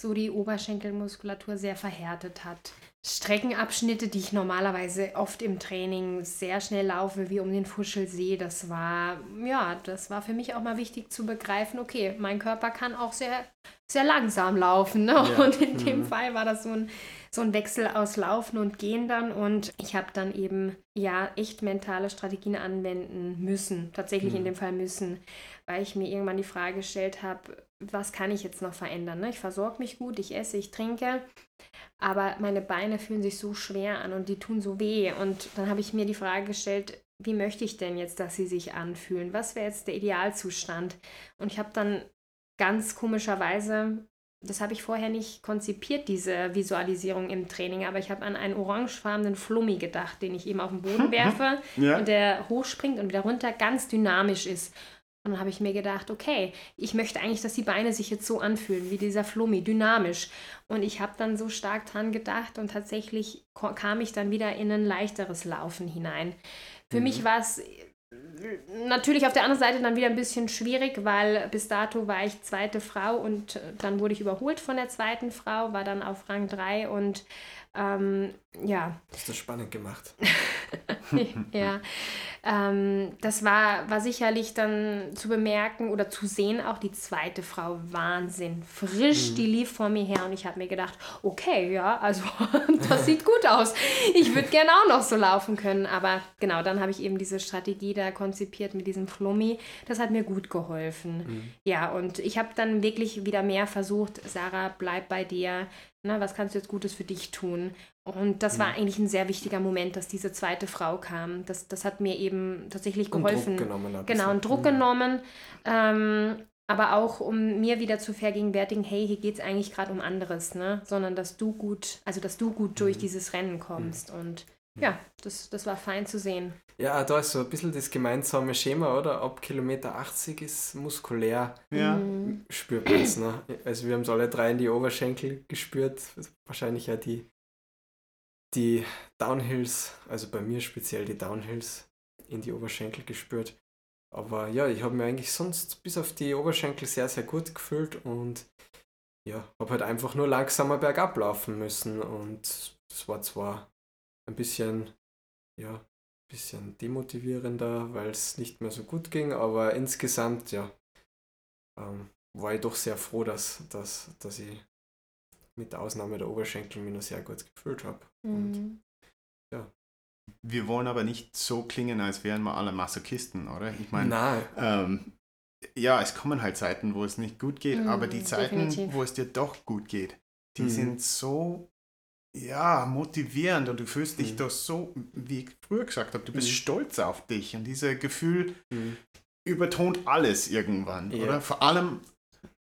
so die Oberschenkelmuskulatur sehr verhärtet hat. Streckenabschnitte, die ich normalerweise oft im Training sehr schnell laufe, wie um den Fuschelsee, das war, ja, das war für mich auch mal wichtig zu begreifen, okay, mein Körper kann auch sehr, sehr langsam laufen. Ne? Ja. Und in dem mhm. Fall war das so ein, so ein Wechsel aus Laufen und Gehen dann. Und ich habe dann eben, ja, echt mentale Strategien anwenden müssen, tatsächlich mhm. in dem Fall müssen, weil ich mir irgendwann die Frage gestellt habe, was kann ich jetzt noch verändern? Ne? Ich versorge mich gut, ich esse, ich trinke, aber meine Beine fühlen sich so schwer an und die tun so weh. Und dann habe ich mir die Frage gestellt, wie möchte ich denn jetzt, dass sie sich anfühlen? Was wäre jetzt der Idealzustand? Und ich habe dann ganz komischerweise, das habe ich vorher nicht konzipiert, diese Visualisierung im Training, aber ich habe an einen orangefarbenen Flummi gedacht, den ich eben auf den Boden [laughs] werfe ja. und der hochspringt und wieder runter, ganz dynamisch ist. Und dann habe ich mir gedacht, okay, ich möchte eigentlich, dass die Beine sich jetzt so anfühlen, wie dieser Flummi, dynamisch. Und ich habe dann so stark dran gedacht und tatsächlich kam ich dann wieder in ein leichteres Laufen hinein. Für mhm. mich war es natürlich auf der anderen Seite dann wieder ein bisschen schwierig, weil bis dato war ich zweite Frau und äh, dann wurde ich überholt von der zweiten Frau, war dann auf Rang 3 und ähm, ja. Hast du spannend gemacht. [laughs] [laughs] ja. Ähm, das war, war sicherlich dann zu bemerken oder zu sehen, auch die zweite Frau, Wahnsinn, frisch, mhm. die lief vor mir her und ich habe mir gedacht, okay, ja, also [laughs] das sieht gut aus. Ich würde gerne auch noch so laufen können, aber genau, dann habe ich eben diese Strategie da konzipiert mit diesem Flummi. Das hat mir gut geholfen. Mhm. Ja, und ich habe dann wirklich wieder mehr versucht, Sarah, bleib bei dir, na, was kannst du jetzt Gutes für dich tun? Und das war mhm. eigentlich ein sehr wichtiger Moment, dass diese zweite Frau kam. Das, das hat mir eben tatsächlich geholfen. Und Druck genommen. Genau, einen Druck ja. genommen. Ähm, aber auch, um mir wieder zu vergegenwärtigen, hey, hier geht es eigentlich gerade um anderes, ne? Sondern dass du gut, also dass du gut durch mhm. dieses Rennen kommst. Mhm. Und ja, das, das war fein zu sehen. Ja, da ist so ein bisschen das gemeinsame Schema, oder? Ab Kilometer 80 ist muskulär ja. spürbar. Ne? Also wir haben es alle drei in die Oberschenkel gespürt. Wahrscheinlich ja die die Downhills, also bei mir speziell die Downhills, in die Oberschenkel gespürt. Aber ja, ich habe mir eigentlich sonst bis auf die Oberschenkel sehr, sehr gut gefühlt und ja, habe halt einfach nur langsamer bergab laufen müssen und das war zwar ein bisschen, ja, bisschen demotivierender, weil es nicht mehr so gut ging, aber insgesamt, ja, ähm, war ich doch sehr froh, dass, dass, dass ich mit Ausnahme der Oberschenkel mich noch sehr gut gefühlt habe. Mhm. ja. Wir wollen aber nicht so klingen, als wären wir alle Masochisten, oder? Ich meine, ähm, ja, es kommen halt Zeiten, wo es nicht gut geht, mhm, aber die Zeiten, definitiv. wo es dir doch gut geht, die mhm. sind so ja, motivierend und du fühlst dich mhm. doch so, wie ich früher gesagt habe, du bist mhm. stolz auf dich und dieses Gefühl mhm. übertont alles irgendwann, ja. oder? Vor allem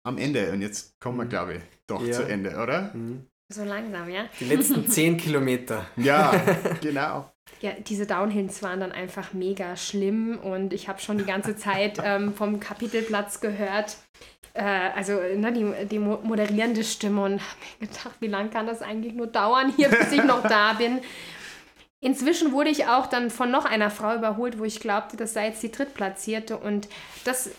am Ende und jetzt kommen wir, mhm. glaube ich, doch ja. zu Ende, oder? Mhm. So langsam, ja. Die letzten [laughs] zehn Kilometer. Ja, [laughs] genau. Ja, diese Downhills waren dann einfach mega schlimm und ich habe schon die ganze Zeit [laughs] ähm, vom Kapitelplatz gehört, äh, also ne, die, die moderierende Stimme und habe mir gedacht, wie lange kann das eigentlich nur dauern hier, bis ich noch da bin. Inzwischen wurde ich auch dann von noch einer Frau überholt, wo ich glaubte, das sei jetzt die Drittplatzierte und das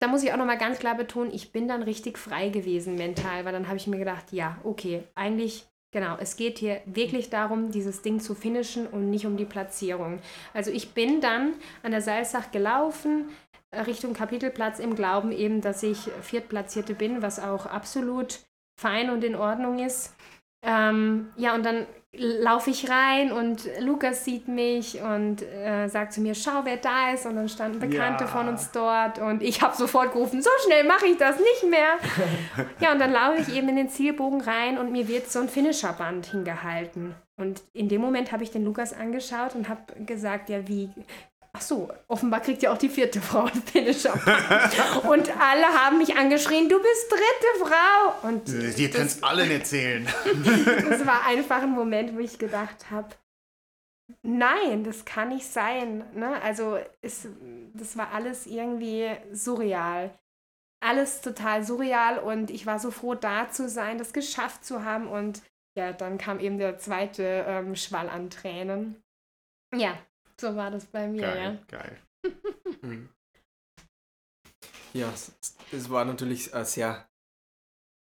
da muss ich auch nochmal ganz klar betonen, ich bin dann richtig frei gewesen mental, weil dann habe ich mir gedacht, ja, okay, eigentlich, genau, es geht hier wirklich darum, dieses Ding zu finishen und nicht um die Platzierung. Also ich bin dann an der Salzach gelaufen, äh, Richtung Kapitelplatz im Glauben eben, dass ich Viertplatzierte bin, was auch absolut fein und in Ordnung ist. Ähm, ja, und dann laufe ich rein und Lukas sieht mich und äh, sagt zu mir, schau, wer da ist. Und dann standen Bekannte ja. von uns dort und ich habe sofort gerufen, so schnell mache ich das nicht mehr. [laughs] ja, und dann laufe ich eben in den Zielbogen rein und mir wird so ein Finisherband hingehalten. Und in dem Moment habe ich den Lukas angeschaut und habe gesagt, ja, wie, Ach so, offenbar kriegt ja auch die vierte Frau einen Finisher. [laughs] und alle haben mich angeschrien, du bist dritte Frau. Und die kannst alle nicht zählen. [laughs] das war einfach ein Moment, wo ich gedacht habe, nein, das kann nicht sein. Ne? Also es, das war alles irgendwie surreal. Alles total surreal und ich war so froh, da zu sein, das geschafft zu haben und ja, dann kam eben der zweite ähm, Schwall an Tränen. Ja, so war das bei mir, Geil, ja. geil. Mhm. [laughs] Ja, es- war natürlich ein sehr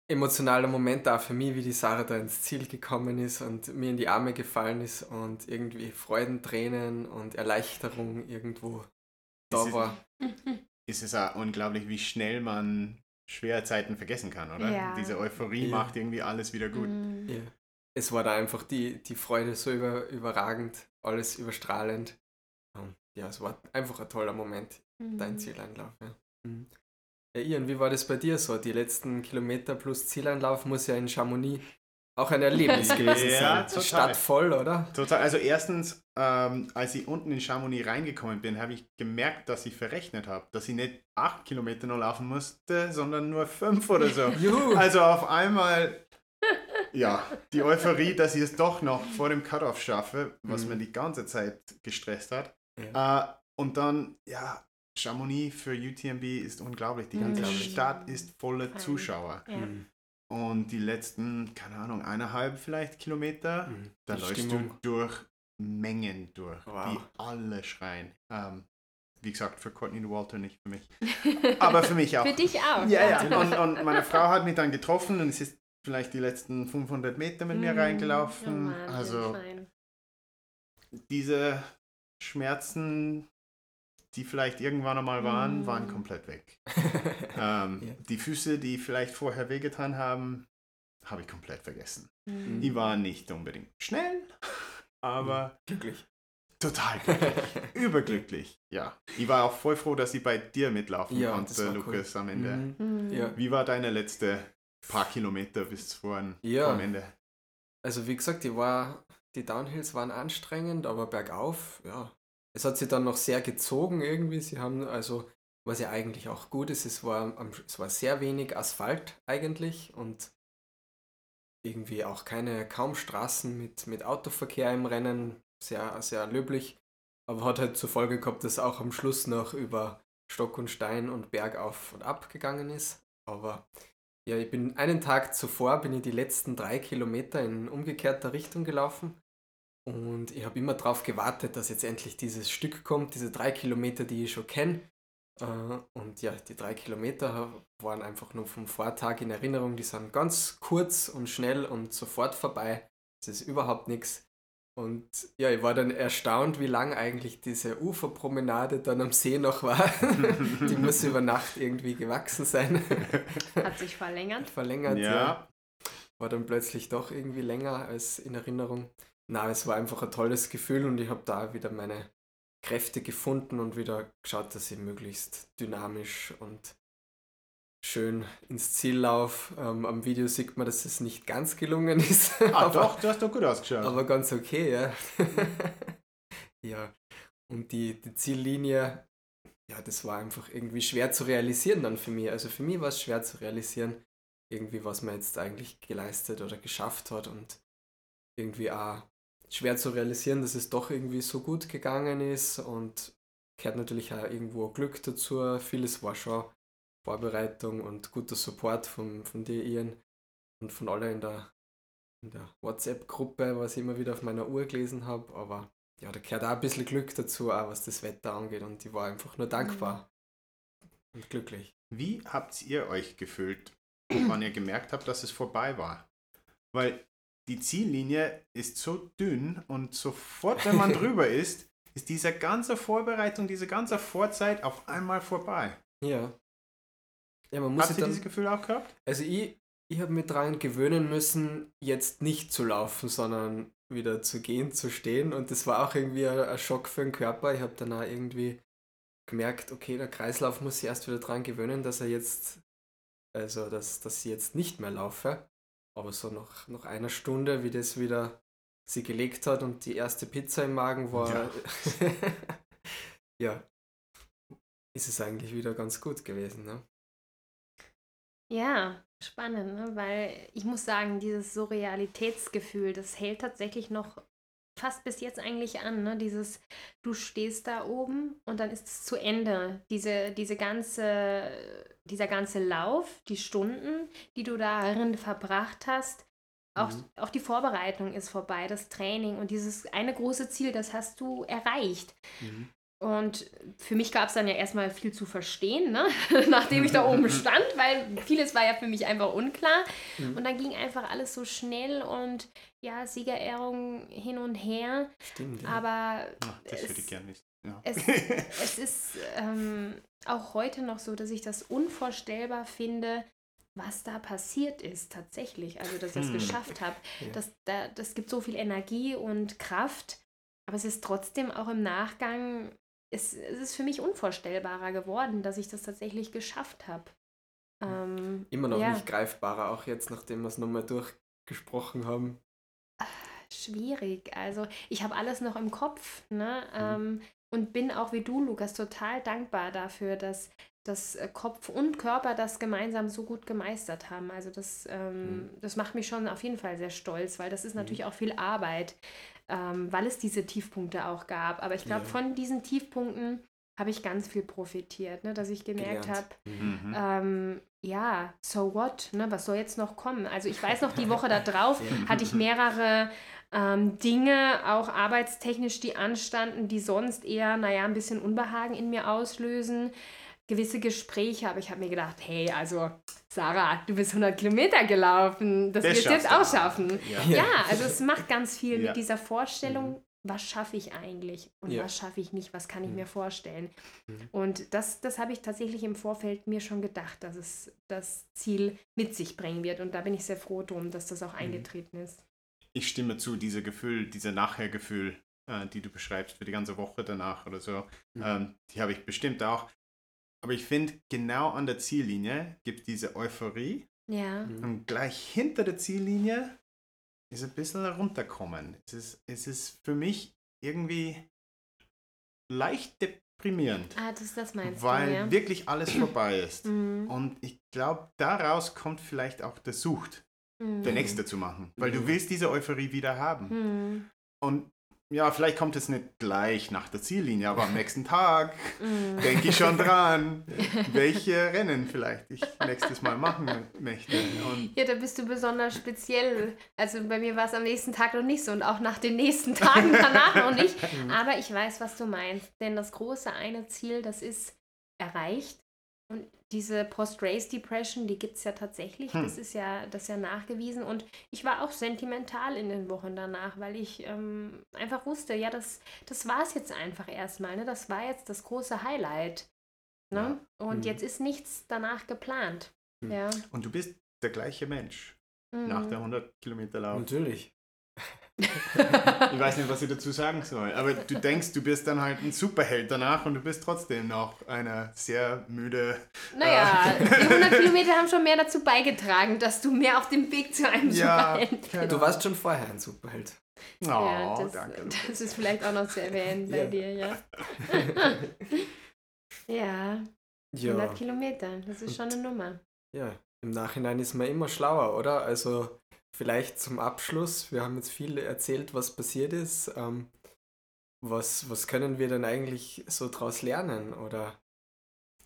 emotionaler Moment auch für mich, wie die Sarah da ins Ziel gekommen ist und mir in die Arme gefallen ist und irgendwie Freudentränen und Erleichterung irgendwo da Es ist- war. [laughs] ist es auch unglaublich, wie schnell man schwere Zeiten vergessen kann, oder? Ja. Diese Euphorie Ja. macht irgendwie alles wieder gut. Mhm. Ja. Es war da einfach die, die Freude so über, überragend, alles überstrahlend. Ja, es war einfach ein toller Moment, dein Mhm. Zieleinlauf. Ja. Mhm. Ja, Ian, wie war das bei dir so? Die letzten Kilometer plus Zieleinlauf muss ja in Chamonix auch ein Erlebnis [laughs] gewesen Ja, sein. total. Stadt voll, oder? Total. Also erstens, ähm, als ich unten in Chamonix reingekommen bin, habe ich gemerkt, dass ich verrechnet habe, dass ich nicht acht Kilometer nur laufen musste, sondern nur fünf oder so. [laughs] Juhu! Also auf einmal, ja, die Euphorie, dass ich es doch noch vor dem Cut-Off schaffe, was Mhm. mir die ganze Zeit gestresst hat. Ja. Äh, und dann, ja, Chamonix für UTMB ist unglaublich. Die ganze Unglaublich. Stadt ist voller Fein. Zuschauer. Ja. Mhm. Und die letzten, keine Ahnung, eineinhalb vielleicht Kilometer, Mhm. da Die läufst Stimmung. du durch Mengen durch, Wow. die alle schreien. Ähm, wie gesagt, für Courtney Walter nicht für mich. [laughs] Aber für mich auch. Für dich auch. Ja, ja. Und, und meine Frau hat mich dann getroffen und es ist vielleicht die letzten 500 Meter mit mir Mhm. reingelaufen. Oh Mann, also fein. diese Schmerzen, die vielleicht irgendwann einmal waren, Mhm. waren komplett weg. [laughs] Ähm, Ja. Die Füße, die vielleicht vorher wehgetan haben, habe ich komplett vergessen. Mhm. Die waren nicht unbedingt schnell, [laughs] aber Glücklich. total [laughs] glücklich. Überglücklich, ja. Ich war auch voll froh, dass ich bei dir mitlaufen Ja, konnte, war cool. Lukas, am Ende. Mhm. Mhm. Ja. Wie war deine letzte paar Kilometer bis vor, Ja. vor am Ende? Also wie gesagt, die, war, die Downhills waren anstrengend, aber bergauf, ja. Es hat sie dann noch sehr gezogen irgendwie. Sie haben also, was ja eigentlich auch gut ist, es war, es war sehr wenig Asphalt eigentlich und irgendwie auch keine, kaum Straßen mit, mit Autoverkehr im Rennen. Sehr, sehr löblich. Aber hat halt zur Folge gehabt, dass auch am Schluss noch über Stock und Stein und Berg auf und ab gegangen ist. Aber ja, ich bin einen Tag zuvor, bin ich die letzten drei Kilometer in umgekehrter Richtung gelaufen. Und ich habe immer darauf gewartet, dass jetzt endlich dieses Stück kommt, diese drei Kilometer, die ich schon kenne. Äh, Und ja, die drei Kilometer waren einfach nur vom Vortag in Erinnerung. Die sind ganz kurz und schnell und sofort vorbei. Es ist überhaupt nichts. Und ja, ich war dann erstaunt, wie lang eigentlich diese Uferpromenade dann am See noch war. [laughs] die muss über Nacht irgendwie gewachsen sein. Hat sich verlängert. Verlängert, ja. ja, War dann plötzlich doch irgendwie länger als in Erinnerung. Na, es war einfach ein tolles Gefühl und ich habe da wieder meine Kräfte gefunden und wieder geschaut, dass ich möglichst dynamisch und schön ins Ziel laufe. Ähm, am Video sieht man, dass es nicht ganz gelungen ist. [laughs] Ah, aber, doch, du hast doch gut ausgeschaut. aber ganz okay, ja. [laughs] ja. Und die, die Ziellinie, ja, das war einfach irgendwie schwer zu realisieren dann für mich. Also für mich war es schwer zu realisieren, irgendwie, was man jetzt eigentlich geleistet oder geschafft hat und irgendwie auch schwer zu realisieren, dass es doch irgendwie so gut gegangen ist und gehört natürlich auch irgendwo Glück dazu. Vieles war schon Vorbereitung und guter Support von, von dir, Ian, und von allen in der, in der WhatsApp-Gruppe, was ich immer wieder auf meiner Uhr gelesen habe. Aber ja, da gehört auch ein bisschen Glück dazu, auch was das Wetter angeht. Und ich war einfach nur dankbar und glücklich. Wie habt ihr euch gefühlt, [clears throat] wann ihr gemerkt habt, dass es vorbei war? Weil die Ziellinie ist so dünn und sofort, wenn man [laughs] drüber ist, ist diese ganze Vorbereitung, diese ganze Vorzeit auf einmal vorbei. Ja. Ja, man muss Habt ihr dann, dieses Gefühl auch gehabt? Also ich, ich habe mich daran gewöhnen müssen, jetzt nicht zu laufen, sondern wieder zu gehen, zu stehen. Und das war auch irgendwie ein, ein Schock für den Körper. Ich habe dann auch irgendwie gemerkt, okay, der Kreislauf muss sich erst wieder daran gewöhnen, dass er jetzt, also dass, dass ich jetzt nicht mehr laufe. Aber so nach, nach einer Stunde, wie das wieder sie gelegt hat und die erste Pizza im Magen war, Ja. [laughs] ja, ist es eigentlich wieder ganz gut gewesen. Ne? Ja, spannend, ne? weil ich muss sagen, dieses Surrealitätsgefühl, das hält tatsächlich noch fast bis jetzt eigentlich an. Ne? Dieses, du stehst da oben und dann ist es zu Ende. Diese, diese ganze, dieser ganze Lauf, die Stunden, die du darin verbracht hast, Auch, mhm. auch die Vorbereitung ist vorbei, das Training und dieses eine große Ziel, das hast du erreicht. Mhm. Und für mich gab es dann ja erstmal viel zu verstehen, ne? [laughs] nachdem ich da oben [laughs] stand, weil vieles war ja für mich einfach unklar. Mhm. Und dann ging einfach alles so schnell und ja, Siegerehrung hin und her. Stimmt. Ja. Aber Ach, das es, würde ich gerne nicht. Ja. Es, [laughs] es ist ähm, auch heute noch so, dass ich das unvorstellbar finde, was da passiert ist tatsächlich. Also, dass ich es hm. geschafft habe. Ja. Das, da, das gibt so viel Energie und Kraft. Aber es ist trotzdem auch im Nachgang es, es ist für mich unvorstellbarer geworden, dass ich das tatsächlich geschafft habe. Ähm, Immer noch ja. nicht greifbarer, auch jetzt, nachdem wir es nochmal durchgesprochen haben. Schwierig. Also ich habe alles noch im Kopf ne? Mhm. Ähm, und bin auch wie du, Lukas, total dankbar dafür, dass dass äh, Kopf und Körper das gemeinsam so gut gemeistert haben. Also das, ähm, mhm. das macht mich schon auf jeden Fall sehr stolz, weil das ist mhm. natürlich auch viel Arbeit ähm, weil es diese Tiefpunkte auch gab. Aber ich glaube, ja. von diesen Tiefpunkten habe ich ganz viel profitiert, ne? dass ich gemerkt habe, mhm. ähm, ja, so what, ne? was soll jetzt noch kommen? Also ich weiß noch, die Woche da [laughs] drauf hatte ich mehrere ähm, Dinge, auch arbeitstechnisch, die anstanden, die sonst eher, naja, ein bisschen Unbehagen in mir auslösen gewisse Gespräche, aber ich habe mir gedacht, hey, also Sarah, du bist 100 Kilometer gelaufen, das, wirst du jetzt auch schaffen. Ja. ja. also es macht ganz viel ja. mit dieser Vorstellung, mhm. was schaffe ich eigentlich und ja. was schaffe ich nicht, was kann ich mhm. mir vorstellen. Mhm. Und das, das habe ich tatsächlich im Vorfeld mir schon gedacht, dass es das Ziel mit sich bringen wird. Und da bin ich sehr froh drum, dass das auch mhm. eingetreten ist. Ich stimme zu, dieser Gefühl, dieser Nachhergefühl, äh, die du beschreibst für die ganze Woche danach oder so, mhm. ähm, die habe ich bestimmt auch. Aber ich finde, genau an der Ziellinie gibt es diese Euphorie. Ja. Mhm. Und gleich hinter der Ziellinie ist ein bisschen runterkommen. Es ist, es ist für mich irgendwie leicht deprimierend. Ah, das, das meinst weil du, ja? wirklich alles vorbei ist. Mhm. Und ich glaube, daraus kommt vielleicht auch der Sucht, mhm. der nächste zu machen. Weil du mhm. willst diese Euphorie wieder haben. Mhm. Und ja, vielleicht kommt es nicht gleich nach der Ziellinie, aber am [laughs] nächsten Tag denke ich schon dran, [laughs] welche Rennen vielleicht ich nächstes Mal machen möchte. Und ja, da bist du besonders speziell. Also bei mir war es am nächsten Tag noch nicht so und auch nach den nächsten Tagen danach noch nicht. [laughs] Aber ich weiß, was du meinst. Denn das große eine Ziel, das ist erreicht. Und diese Post-Race-Depression, die gibt es ja tatsächlich. Hm. Das ist ja, das ist ja nachgewiesen. Und ich war auch sentimental in den Wochen danach, weil ich ähm, einfach wusste, ja, das, das war es jetzt einfach erstmal. Ne? Das war jetzt das große Highlight. Ne? Ja. Und hm. jetzt ist nichts danach geplant. Hm. Ja. Und du bist der gleiche Mensch nach der 100 Kilometer Lauf. Natürlich ich weiß nicht, was ich dazu sagen soll. Aber du denkst, du bist dann halt ein Superheld danach und du bist trotzdem noch eine sehr müde. Naja, äh, [laughs] die 100 Kilometer haben schon mehr dazu beigetragen, dass du mehr auf dem Weg zu einem ja, Superheld bist. Du warst schon vorher ein Superheld. Oh, ja, das, danke. Das ist vielleicht auch noch zu erwähnen bei ja. dir, ja. [laughs] ja. 100 Kilometer, das ist und, schon eine Nummer. Ja, im Nachhinein ist man immer schlauer, oder? Also vielleicht zum Abschluss, wir haben jetzt viel erzählt, was passiert ist. Ähm, was, was können wir denn eigentlich so daraus lernen oder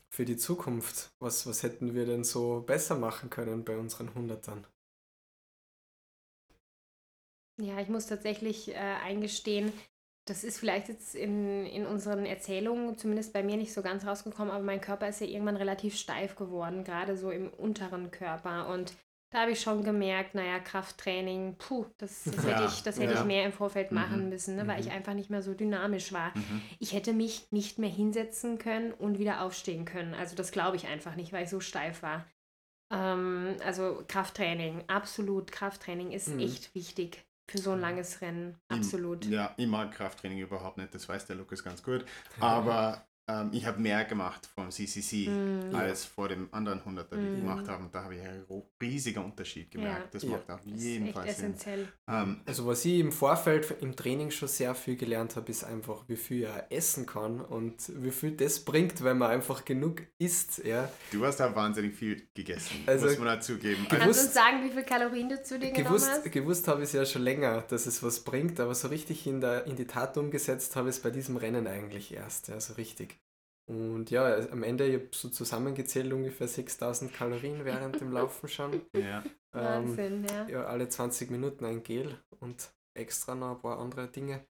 für die Zukunft? Was, was hätten wir denn so besser machen können bei unseren Hundertern? Ja, ich muss tatsächlich äh, eingestehen, das ist vielleicht jetzt in, in unseren Erzählungen, zumindest bei mir nicht so ganz rausgekommen, aber mein Körper ist ja irgendwann relativ steif geworden, gerade so im unteren Körper. Und da habe ich schon gemerkt, naja, Krafttraining, puh, das, das hätte, ich, das hätte ja. ich mehr im Vorfeld mhm. machen müssen, ne, weil ich mhm. einfach nicht mehr so dynamisch war. Mhm. Ich hätte mich nicht mehr hinsetzen können und wieder aufstehen können. Also das glaube ich einfach nicht, weil ich so steif war. Ähm, also Krafttraining, absolut, Krafttraining ist mhm. echt wichtig für so ein langes Rennen, absolut. Ich, ja, ich mag Krafttraining überhaupt nicht, das weiß der Lukas ganz gut. Aber ähm, ich habe mehr gemacht vom CCC mm. als vor dem anderen 100er, die mm. wir gemacht haben. Da habe ich einen riesigen Unterschied gemerkt. Ja. Das ja. macht auf jeden Fall Sinn. Ähm, also was ich im Vorfeld im Training schon sehr viel gelernt habe, ist einfach, wie viel er essen kann und wie viel das bringt, wenn man einfach genug isst. Ja. Du hast da wahnsinnig viel gegessen, also, muss man dazugeben. Kannst du uns sagen, wie viel Kalorien du zu dir gewusst, genommen hast? Gewusst habe ich es ja schon länger, dass es was bringt, aber so richtig in, der, in die Tat umgesetzt habe ich es bei diesem Rennen eigentlich erst, ja, so richtig. Und ja, am Ende, ich habe so zusammengezählt ungefähr 6000 Kalorien während dem Laufen schon. [laughs] Ja. Wahnsinn, ja. ja. Alle 20 Minuten ein Gel und extra noch ein paar andere Dinge.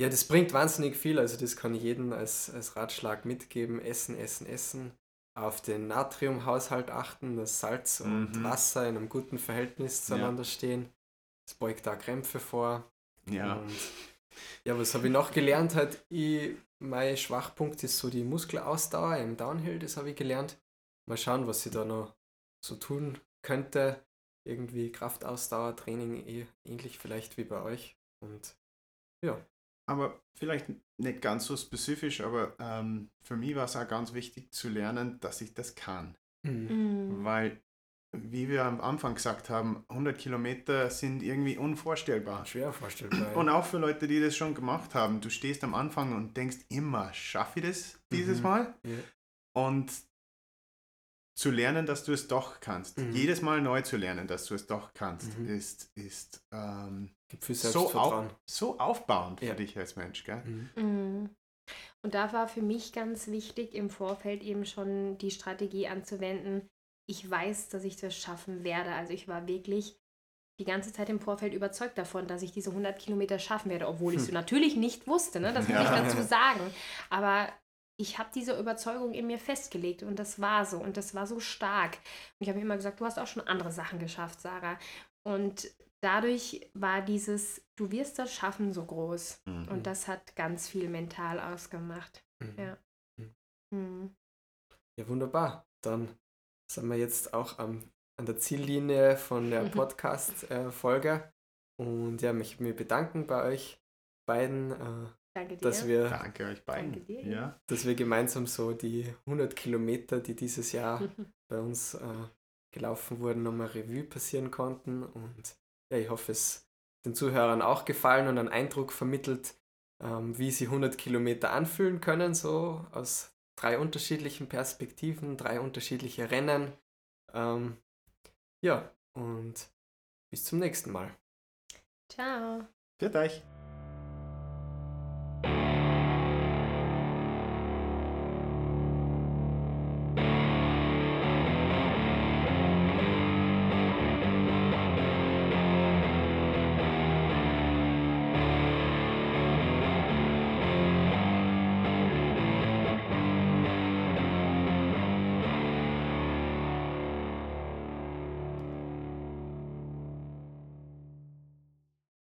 Ja, das bringt wahnsinnig viel. Also das kann ich jedem als, als Ratschlag mitgeben. Essen, essen, essen. Auf den Natriumhaushalt achten, dass Salz und Mhm. Wasser in einem guten Verhältnis zueinander stehen. Das beugt da Krämpfe vor. Ja. Und ja, was habe ich noch gelernt? Halt, ich, mein Schwachpunkt ist so die Muskelausdauer im Downhill, das habe ich gelernt. Mal schauen, was ich da noch so tun könnte. Irgendwie Kraftausdauertraining, eh, ähnlich vielleicht wie bei euch. Und ja. Aber vielleicht nicht ganz so spezifisch, aber ähm, für mich war es auch ganz wichtig zu lernen, dass ich das kann. Mhm. Weil, wie wir am Anfang gesagt haben, 100 Kilometer sind irgendwie unvorstellbar. Schwer vorstellbar. Und auch für Leute, die das schon gemacht haben. Du stehst am Anfang und denkst immer, schaffe ich das dieses Mhm. Mal? Ja. Und zu lernen, dass du es doch kannst. Mhm. Jedes Mal neu zu lernen, dass du es doch kannst, Mhm. ist, ist ähm, so, auf, so aufbauend Ja. für dich als Mensch. Gell? Mhm. Mhm. Und da war für mich ganz wichtig, im Vorfeld eben schon die Strategie anzuwenden. Ich weiß, dass ich das schaffen werde. Also ich war wirklich die ganze Zeit im Vorfeld überzeugt davon, dass ich diese 100 Kilometer schaffen werde, obwohl ich es Hm. natürlich nicht wusste. Ne? Das muss Ja. ich dazu sagen. Aber ich habe diese Überzeugung in mir festgelegt und das war so und das war so stark. Und ich habe mir immer gesagt, du hast auch schon andere Sachen geschafft, Sarah. Und dadurch war dieses, du wirst das schaffen, so groß. Mhm. Und das hat ganz viel mental ausgemacht. Mhm. Ja. Mhm. Ja, wunderbar. Dann sind wir jetzt auch am, an der Ziellinie von der Mhm. Podcast-Folge. Und ja, mich mir bedanken bei euch beiden, äh, Danke dir. dass wir Danke euch beiden. Danke. Ja. dass wir gemeinsam so die 100 Kilometer, die dieses Jahr [laughs] bei uns äh, gelaufen wurden, nochmal Revue passieren konnten. Und ja, ich hoffe, es den Zuhörern auch gefallen und einen Eindruck vermittelt, ähm, wie sie 100 Kilometer anfühlen können, so aus drei unterschiedlichen Perspektiven, drei unterschiedliche Rennen. Ähm, ja, und bis zum nächsten Mal. Ciao. Für euch.